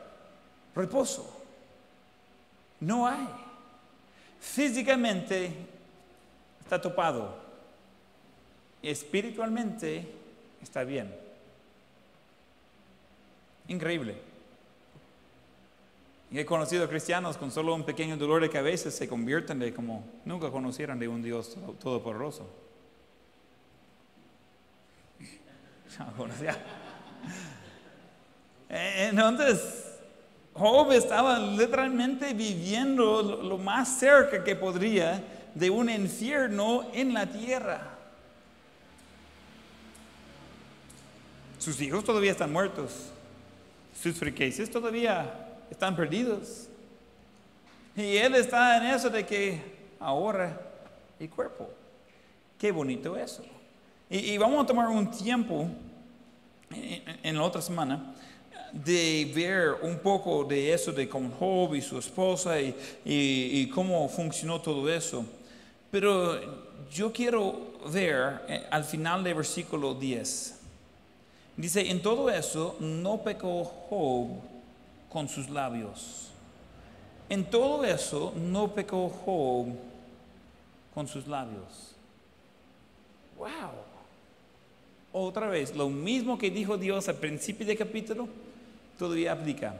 reposo? No hay. Físicamente está topado espiritualmente está bien. Increíble. He conocido cristianos con solo un pequeño dolor de cabeza se convierten de como nunca conocieron de un Dios todopoderoso. *laughs* Entonces, Job estaba literalmente viviendo lo más cerca que podría de un infierno en la tierra. Sus hijos todavía están muertos. Sus riquezas todavía están perdidos. Y él está en eso de que ahorra el cuerpo. Qué bonito eso. Y, vamos a tomar un tiempo en, la otra semana de ver un poco de eso de con Job y su esposa y, y, cómo funcionó todo eso. Pero yo quiero ver eh, al final del versículo 10. Dice, en todo eso no pecó Job con sus labios. En todo eso no pecó Job con sus labios. Wow. Otra vez, lo mismo que dijo Dios al principio del capítulo, todavía aplica.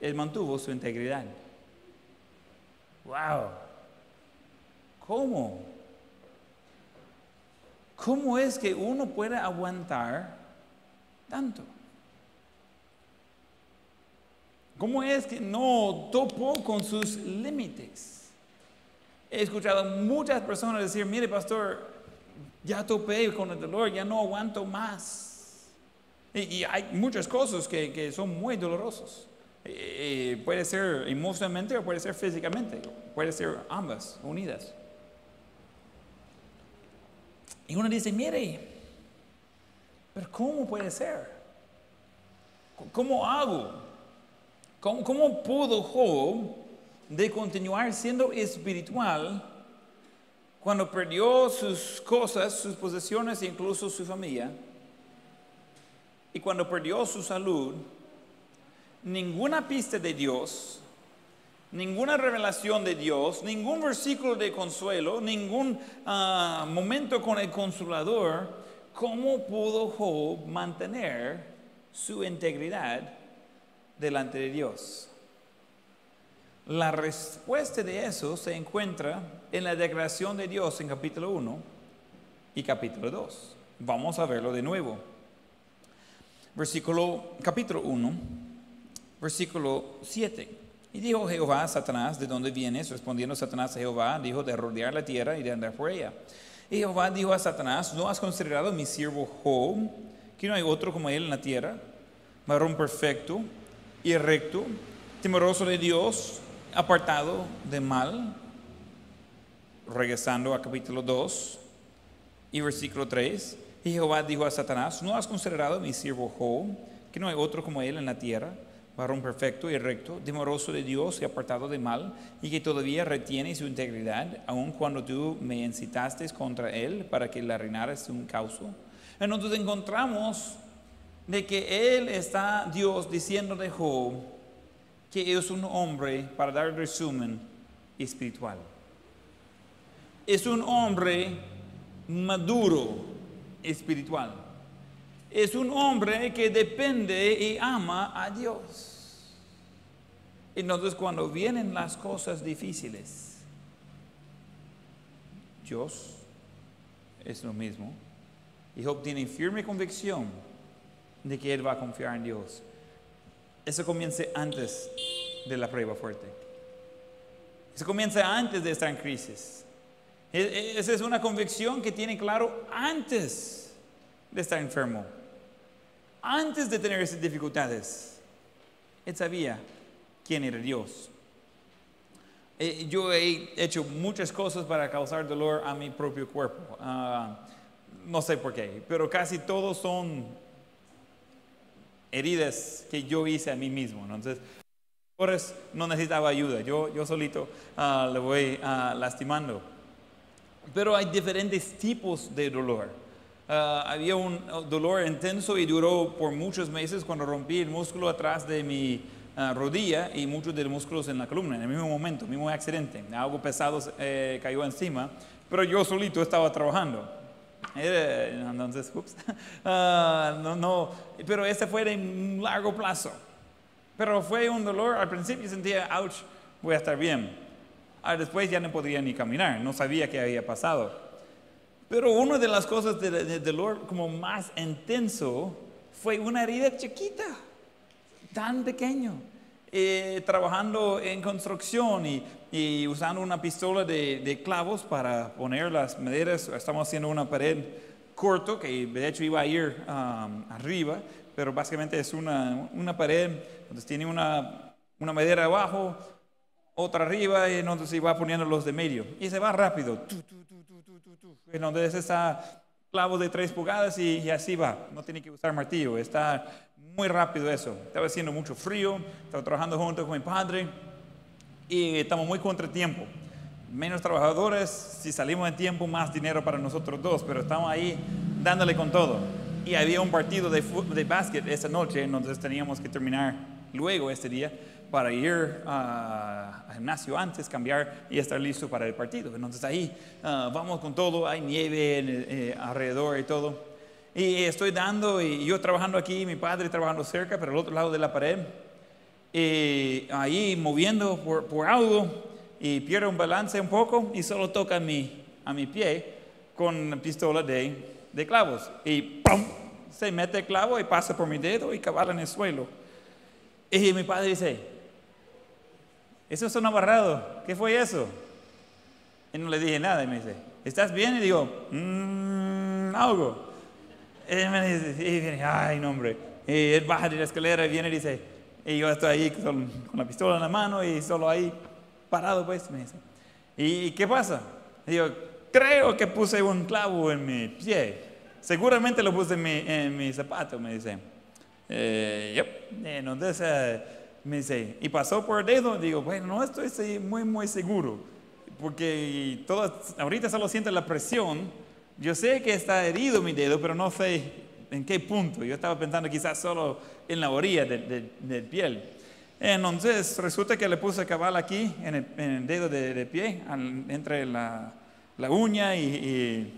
Él mantuvo su integridad. Wow. ¿Cómo? ¿Cómo es que uno puede aguantar tanto? ¿Cómo es que no topó con sus límites? He escuchado muchas personas decir, mire pastor, ya topé con el dolor, ya no aguanto más. Y, hay muchas cosas que, son muy dolorosos. puede ser emocionalmente o puede ser físicamente, puede ser ambas unidas. Y uno dice, mire, pero ¿cómo puede ser? ¿Cómo hago? ¿Cómo, pudo Job de continuar siendo espiritual cuando perdió sus cosas, sus posesiones e incluso su familia? Y cuando perdió su salud, ninguna pista de Dios, ninguna revelación de Dios, ningún versículo de consuelo, ningún ah, momento con el consolador, ¿cómo pudo Job mantener su integridad delante de Dios. La respuesta de eso se encuentra en la declaración de Dios en capítulo 1 y capítulo 2. Vamos a verlo de nuevo. Versículo, capítulo 1, versículo 7. Y dijo Jehová a Satanás, ¿de dónde vienes? Respondiendo Satanás a Jehová, dijo, de rodear la tierra y de andar por ella. Y Jehová dijo a Satanás, ¿no has considerado mi siervo Job, que no hay otro como él en la tierra? Varón perfecto y recto, temeroso de Dios, apartado de mal. Regresando a capítulo 2 y versículo 3. Y Jehová dijo a Satanás, ¿no has considerado mi siervo Job, que no hay otro como él en la tierra? varón perfecto y recto, demoroso de Dios y apartado de mal, y que todavía retiene su integridad, aun cuando tú me incitaste contra él para que la reinara un causo. Entonces encontramos de que él está, Dios, diciendo de Job que es un hombre, para dar resumen, espiritual. Es un hombre maduro espiritual. Es un hombre que depende y ama a Dios. Entonces cuando vienen las cosas difíciles, Dios es lo mismo. Y Job tiene firme convicción de que él va a confiar en Dios. Eso comienza antes de la prueba fuerte. Eso comienza antes de estar en crisis. E, e, esa es una convicción que tiene claro antes de estar enfermo. Antes de tener esas dificultades. Él sabía quién era Dios. Eh, yo he hecho muchas cosas para causar dolor a mi propio cuerpo. Ah, no sé por qué, pero casi todos son heridas que yo hice a mí mismo. Entonces, no necesitaba ayuda, yo, yo solito uh, le voy uh, lastimando. Pero hay diferentes tipos de dolor. había un dolor intenso y duró por muchos meses cuando rompí el músculo atrás de mi rodilla y muchos de los músculos en la columna, en el mismo momento, mismo accidente. Algo pesado eh, cayó encima, pero yo solito estaba trabajando. entonces, ups, *laughs* ah, no, no, pero ese fue de largo plazo. Pero fue un dolor, al principio sentía, ouch, voy a estar bien. Ah, después ya no podía ni caminar, no sabía qué había pasado. Pero una de las cosas del dolor como más intenso fue una herida chiquita tan pequeño, eh, trabajando en construcción y, usando una pistola de, clavos para poner las maderas. Estamos haciendo una pared corto que de hecho iba a ir um, arriba, pero básicamente es una, una pared, entonces tiene una, una madera abajo, otra arriba y entonces va poniendo los de medio. Y se va rápido. Entonces está clavo de tres pulgadas y, y, así va, no tiene que usar martillo, está muy rápido eso. Estaba haciendo mucho frío, estaba trabajando junto con mi padre. Y estamos muy contratiempo. Menos trabajadores, si salimos en tiempo, más dinero para nosotros dos, pero estamos ahí dándole con todo. Y había un partido de, de básquet esa noche, entonces teníamos que terminar luego este día para ir al gimnasio antes, cambiar y estar listo para el partido. Entonces ahí ah, vamos con todo, hay nieve eh, alrededor y todo. Y estoy dando, y yo trabajando aquí, mi padre trabajando cerca, pero al otro lado de la pared, y ahí moviendo por, algo, y pierde un balance un poco y solo toca a mi, a mi pie con pistola de, de clavos. Y ¡pum! se mete el clavo y pasa por mi dedo y cabala en el suelo. Y mi padre dice, eso es un abarrado, ¿qué fue eso? Y no le dije nada, y me dice, ¿estás bien? Y digo, mmm, algo. Y me dice, y viene, ay, no. Y él baja de la escalera y viene y dice, y yo estoy ahí con, la pistola en la mano y solo ahí parado, pues, me dice. ¿Y qué pasa? Y yo, creo que puse un clavo en mi pie. Seguramente lo puse en mi, en zapato, me dice. Eh, yep. Entonces, me dice, ¿y pasó por el dedo? Digo, bueno, no estoy muy, muy seguro. Porque todo, ahorita solo siento la presión yo sé que está herido mi dedo, pero no sé en qué punto. Yo estaba pensando quizás solo en la orilla del de, piel. Entonces resulta que le puse cabal aquí en el, dedo de, pie, entre la, uña y,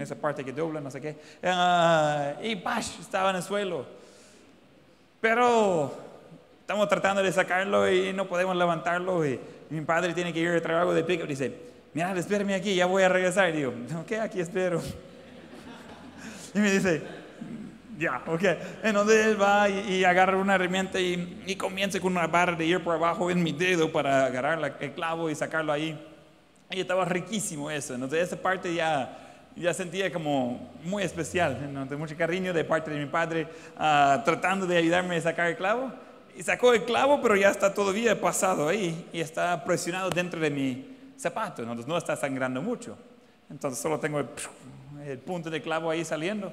esa parte que dobla, no sé qué. Ah, y ¡pash! estaba en el suelo. pero estamos tratando de sacarlo y no podemos levantarlo y mi padre tiene que ir a traer algo de pico y dice, mira, espérame aquí, ya voy a regresar. Y digo, ok, aquí espero. *laughs* Y me dice, ya, ok. Entonces él va y, agarra una herramienta y, comienza con una barra de ir por abajo en mi dedo para agarrar el clavo y sacarlo ahí. Y estaba riquísimo eso. Entonces esa parte ya, ya sentía como muy especial. Entonces mucho cariño de parte de mi padre ah, tratando de ayudarme a sacar el clavo. Y sacó el clavo, pero ya está todavía pasado ahí y está presionado dentro de mi zapato. Entonces no está sangrando mucho. Entonces solo tengo el, el punto de clavo ahí saliendo.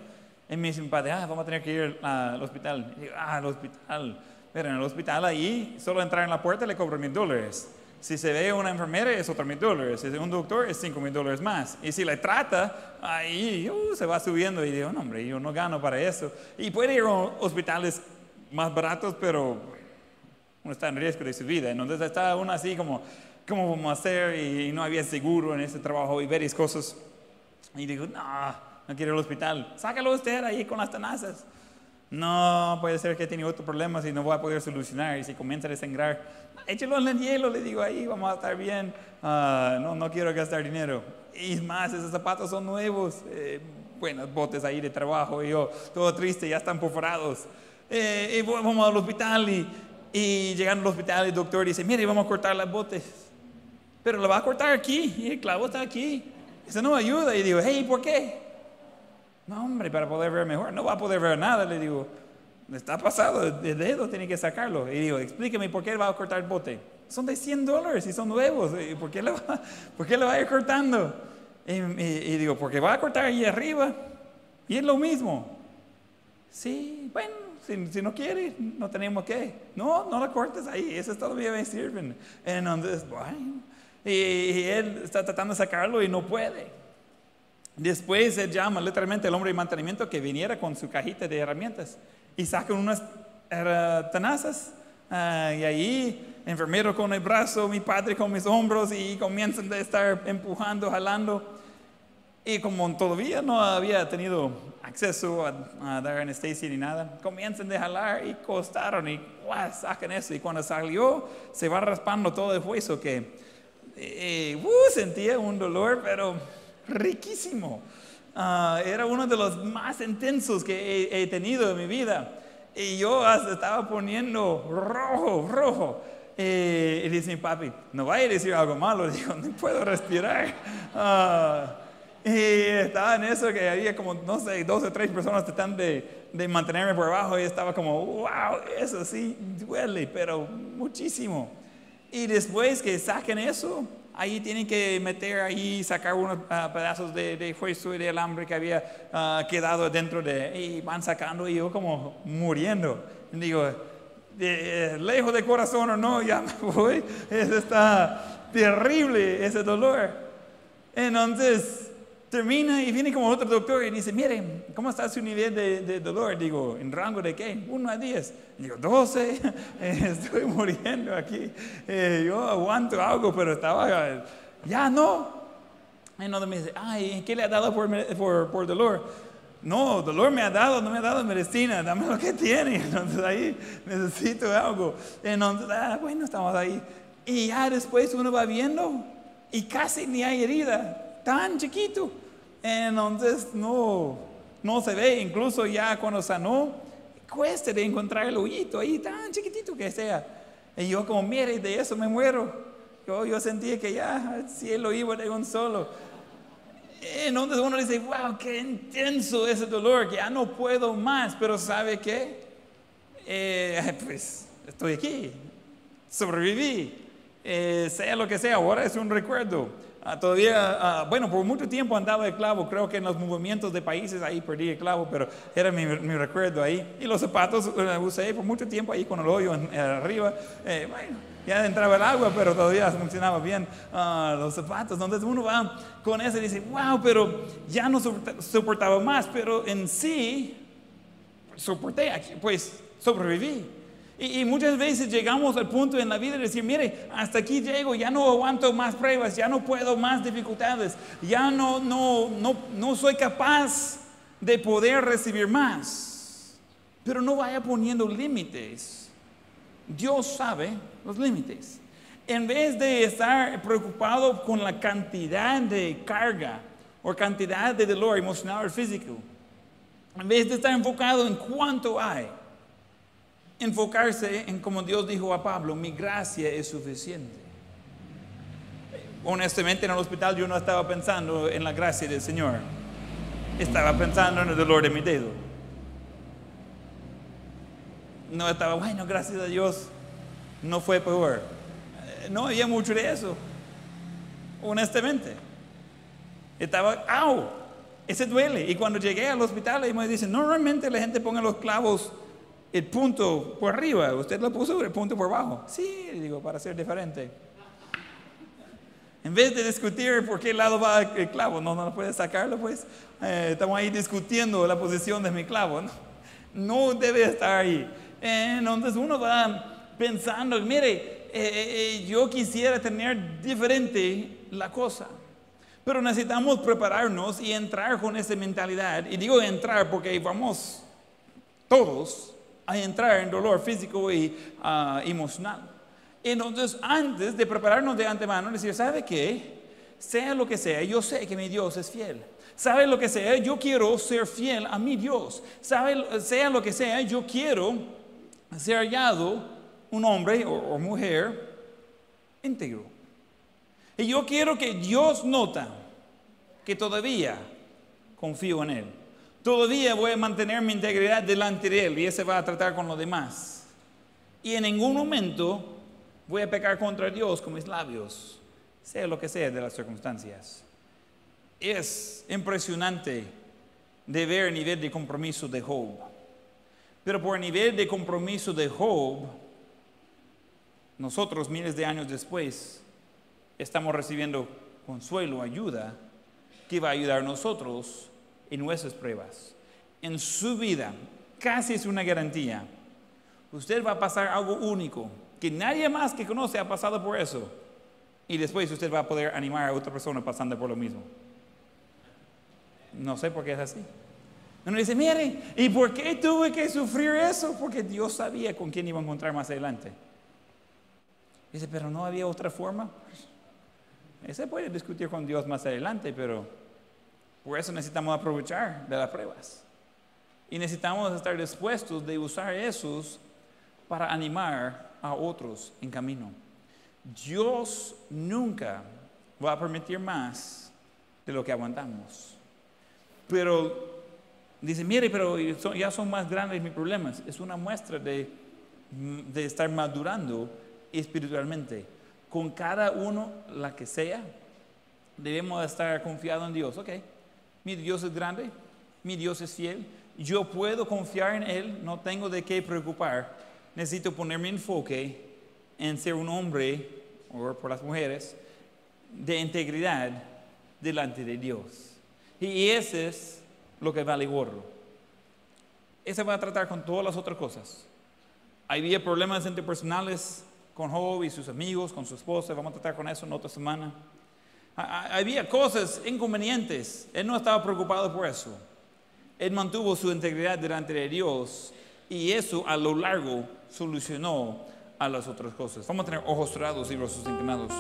Y me dice mi padre, ah, vamos a tener que ir al hospital. Y digo, ah, al hospital. Pero en el hospital ahí, solo entrar en la puerta le cobro mil dólares. Si se ve una enfermera es otro mil dólares. Si es un doctor es cinco mil dólares más. Y si le trata, ahí uh, se va subiendo. Y digo, no, hombre, yo no gano para eso. Y puede ir a hospitales más baratos, pero uno está en riesgo de su vida. Entonces está uno así como, ¿cómo vamos a hacer? Y no había seguro en ese trabajo y varias cosas. Y digo, no, no quiero al hospital. Sácalo usted ahí con las tenazas. No, puede ser que tiene otro problema y no voy a poder solucionar. Y si comienza a desangrar, échelo en el hielo, le digo ahí, vamos a estar bien. Ah, no, no quiero gastar dinero. Y más, esos zapatos son nuevos. Eh, botes ahí de trabajo. Y yo, todo triste, ya están perforados. Eh, y vamos al hospital y, y llegando al hospital el doctor dice, mire, vamos a cortar las botes. Pero lo va a cortar aquí y el clavo está aquí. Eso no ayuda. Y digo, hey, ¿por qué? No, hombre, para poder ver mejor. No va a poder ver nada. Le digo, está pasado, de dedo tiene que sacarlo. Y digo, explíqueme por qué va a cortar el bote. Son de 100 dólares y son nuevos. ¿Por qué lo va, *laughs* por qué lo va a ir cortando? Y, digo, porque va a cortar ahí arriba. Y es lo mismo. Sí, bueno, si, si, no quiere, no tenemos que. No, no lo cortes ahí, eso todavía me sirven. Entonces, bueno, y, y él está tratando de sacarlo y no puede. Después él llama literalmente al hombre de mantenimiento que viniera con su cajita de herramientas y sacan unas tenazas ah, y ahí enfermero con el brazo, mi padre con mis hombros y comienzan a estar empujando, jalando. Y como todavía no había tenido acceso a, dar anestesia ni nada, comienzan a jalar y costaron y sacan eso. Y cuando salió, se va raspando todo el hueso que eh, uh, sentía un dolor, pero riquísimo. Ah, era uno de los más intensos que he, tenido en mi vida. Y yo hasta estaba poniendo rojo, rojo. y dice mi papi, no vaya a decir algo malo. *laughs* Digo, no puedo respirar. Uh, *laughs* y estaba en eso que había como, no sé, dos o tres personas tratando de, de mantenerme por abajo. Y estaba como, wow, eso sí duele, pero muchísimo. Y después que saquen eso, ahí tienen que meter ahí, sacar unos ah, pedazos de, de, hueso y de alambre que había ah, quedado dentro de, y van sacando y yo como muriendo. digo, lejos de corazón o no, *laughs* ya me voy, eso está terrible, ese dolor. Entonces, termina y viene como otro doctor y dice, miren, ¿cómo está su nivel de, dolor? Digo, ¿en rango de qué? Uno a diez. Digo, doce, *laughs* estoy muriendo aquí. Eh, yo aguanto algo, pero estaba, ya no. Y me dice, ay, ¿qué le ha dado por, por, por, dolor? No, dolor me ha dado, no me ha dado medicina, dame lo que tiene. *laughs* Entonces ahí necesito algo. Entonces, ah, bueno, estamos ahí. Y ya después uno va viendo y casi ni hay herida, tan chiquito. Entonces no, no se ve, incluso ya cuando sanó, cuesta de encontrar el hoyito ahí tan chiquitito que sea. Y yo como, mire, de eso me muero. Yo, yo sentía que ya el cielo iba de un solo. Entonces uno dice, wow, qué intenso ese dolor, que ya no puedo más, pero ¿sabe qué? Eh, pues estoy aquí, sobreviví, eh, sea lo que sea, ahora es un recuerdo. Ah, todavía, ah, bueno, por mucho tiempo andaba de clavo, creo que en los movimientos de países ahí perdí el clavo, pero era mi, recuerdo ahí. Y los zapatos uh, usé por mucho tiempo ahí con el hoyo arriba. Eh, bueno, ya entraba el agua, pero todavía funcionaba bien uh, los zapatos. Entonces uno va con eso y dice, wow, pero ya no soportaba más, pero en sí soporté, pues sobreviví. Y, muchas veces llegamos al punto en la vida de decir, mire, hasta aquí llego, ya no aguanto más pruebas, ya no puedo más dificultades, ya no, no, no, no soy capaz de poder recibir más. Pero no vaya poniendo límites. Dios sabe los límites. En vez de estar preocupado con la cantidad de carga o cantidad de dolor emocional o físico, en vez de estar enfocado en cuánto hay, enfocarse en como Dios dijo a Pablo, mi gracia es suficiente. Honestamente en el hospital yo no estaba pensando en la gracia del Señor, estaba pensando en el dolor de mi dedo. No estaba, bueno, gracias a Dios, no fue peor. Eh, No había mucho de eso, honestamente. Estaba, ¡au! Ese duele. Y cuando llegué al hospital, y me dicen, normalmente la gente pone los clavos el punto por arriba, usted lo puso el punto por abajo. Sí, digo, para ser diferente. En vez de discutir por qué lado va el clavo, no, no puede sacarlo, pues eh, estamos ahí discutiendo la posición de mi clavo. No, debe estar ahí. Eh, entonces uno va pensando, mire, eh, eh, yo quisiera tener diferente la cosa. Pero necesitamos prepararnos y entrar con esa mentalidad. Y digo entrar porque vamos todos a entrar en dolor físico y ah, emocional. Entonces, antes de prepararnos de antemano, decir, ¿sabe qué? Sea lo que sea, yo sé que mi Dios es fiel. ¿Sabe lo que sea? Yo quiero ser fiel a mi Dios. ¿Sabe? Sea lo que sea, yo quiero ser hallado un hombre o, o mujer íntegro. Y yo quiero que Dios nota que todavía confío en Él. Todavía voy a mantener mi integridad delante de Él y ese va a tratar con los demás. Y en ningún momento voy a pecar contra Dios con mis labios, sea lo que sea de las circunstancias. Es impresionante de ver el nivel de compromiso de Job. Pero por el nivel de compromiso de Job, nosotros miles de años después estamos recibiendo consuelo, ayuda, que va a ayudar a nosotros en nuestras pruebas. En su vida, casi es una garantía. Usted va a pasar algo único, que nadie más que conoce ha pasado por eso. Y después usted va a poder animar a otra persona pasando por lo mismo. No sé por qué es así. Uno dice, mire, ¿y por qué tuve que sufrir eso? Porque Dios sabía con quién iba a encontrar más adelante. Dice, pero no había otra forma. Se puede discutir con Dios más adelante, pero por eso necesitamos aprovechar de las pruebas. Y necesitamos estar dispuestos de usar esos para animar a otros en camino. Dios nunca va a permitir más de lo que aguantamos. Pero dice, mire, pero ya son más grandes mis problemas. Es una muestra de, de estar madurando espiritualmente. Con cada uno, la que sea, debemos estar confiados en Dios. Ok, mi Dios es grande, mi Dios es fiel, yo puedo confiar en Él, no tengo de qué preocupar. Necesito poner mi enfoque en ser un hombre, o por las mujeres, de integridad delante de Dios. Y ese es lo que vale gorro. Ese va a tratar con todas las otras cosas. Había problemas interpersonales con Job y sus amigos, con su esposa, vamos a tratar con eso en otra semana. Había cosas inconvenientes, él no estaba preocupado por eso. Él mantuvo su integridad delante de Dios y eso a lo largo solucionó a las otras cosas. Vamos a tener ojos cerrados y rostros inclinados.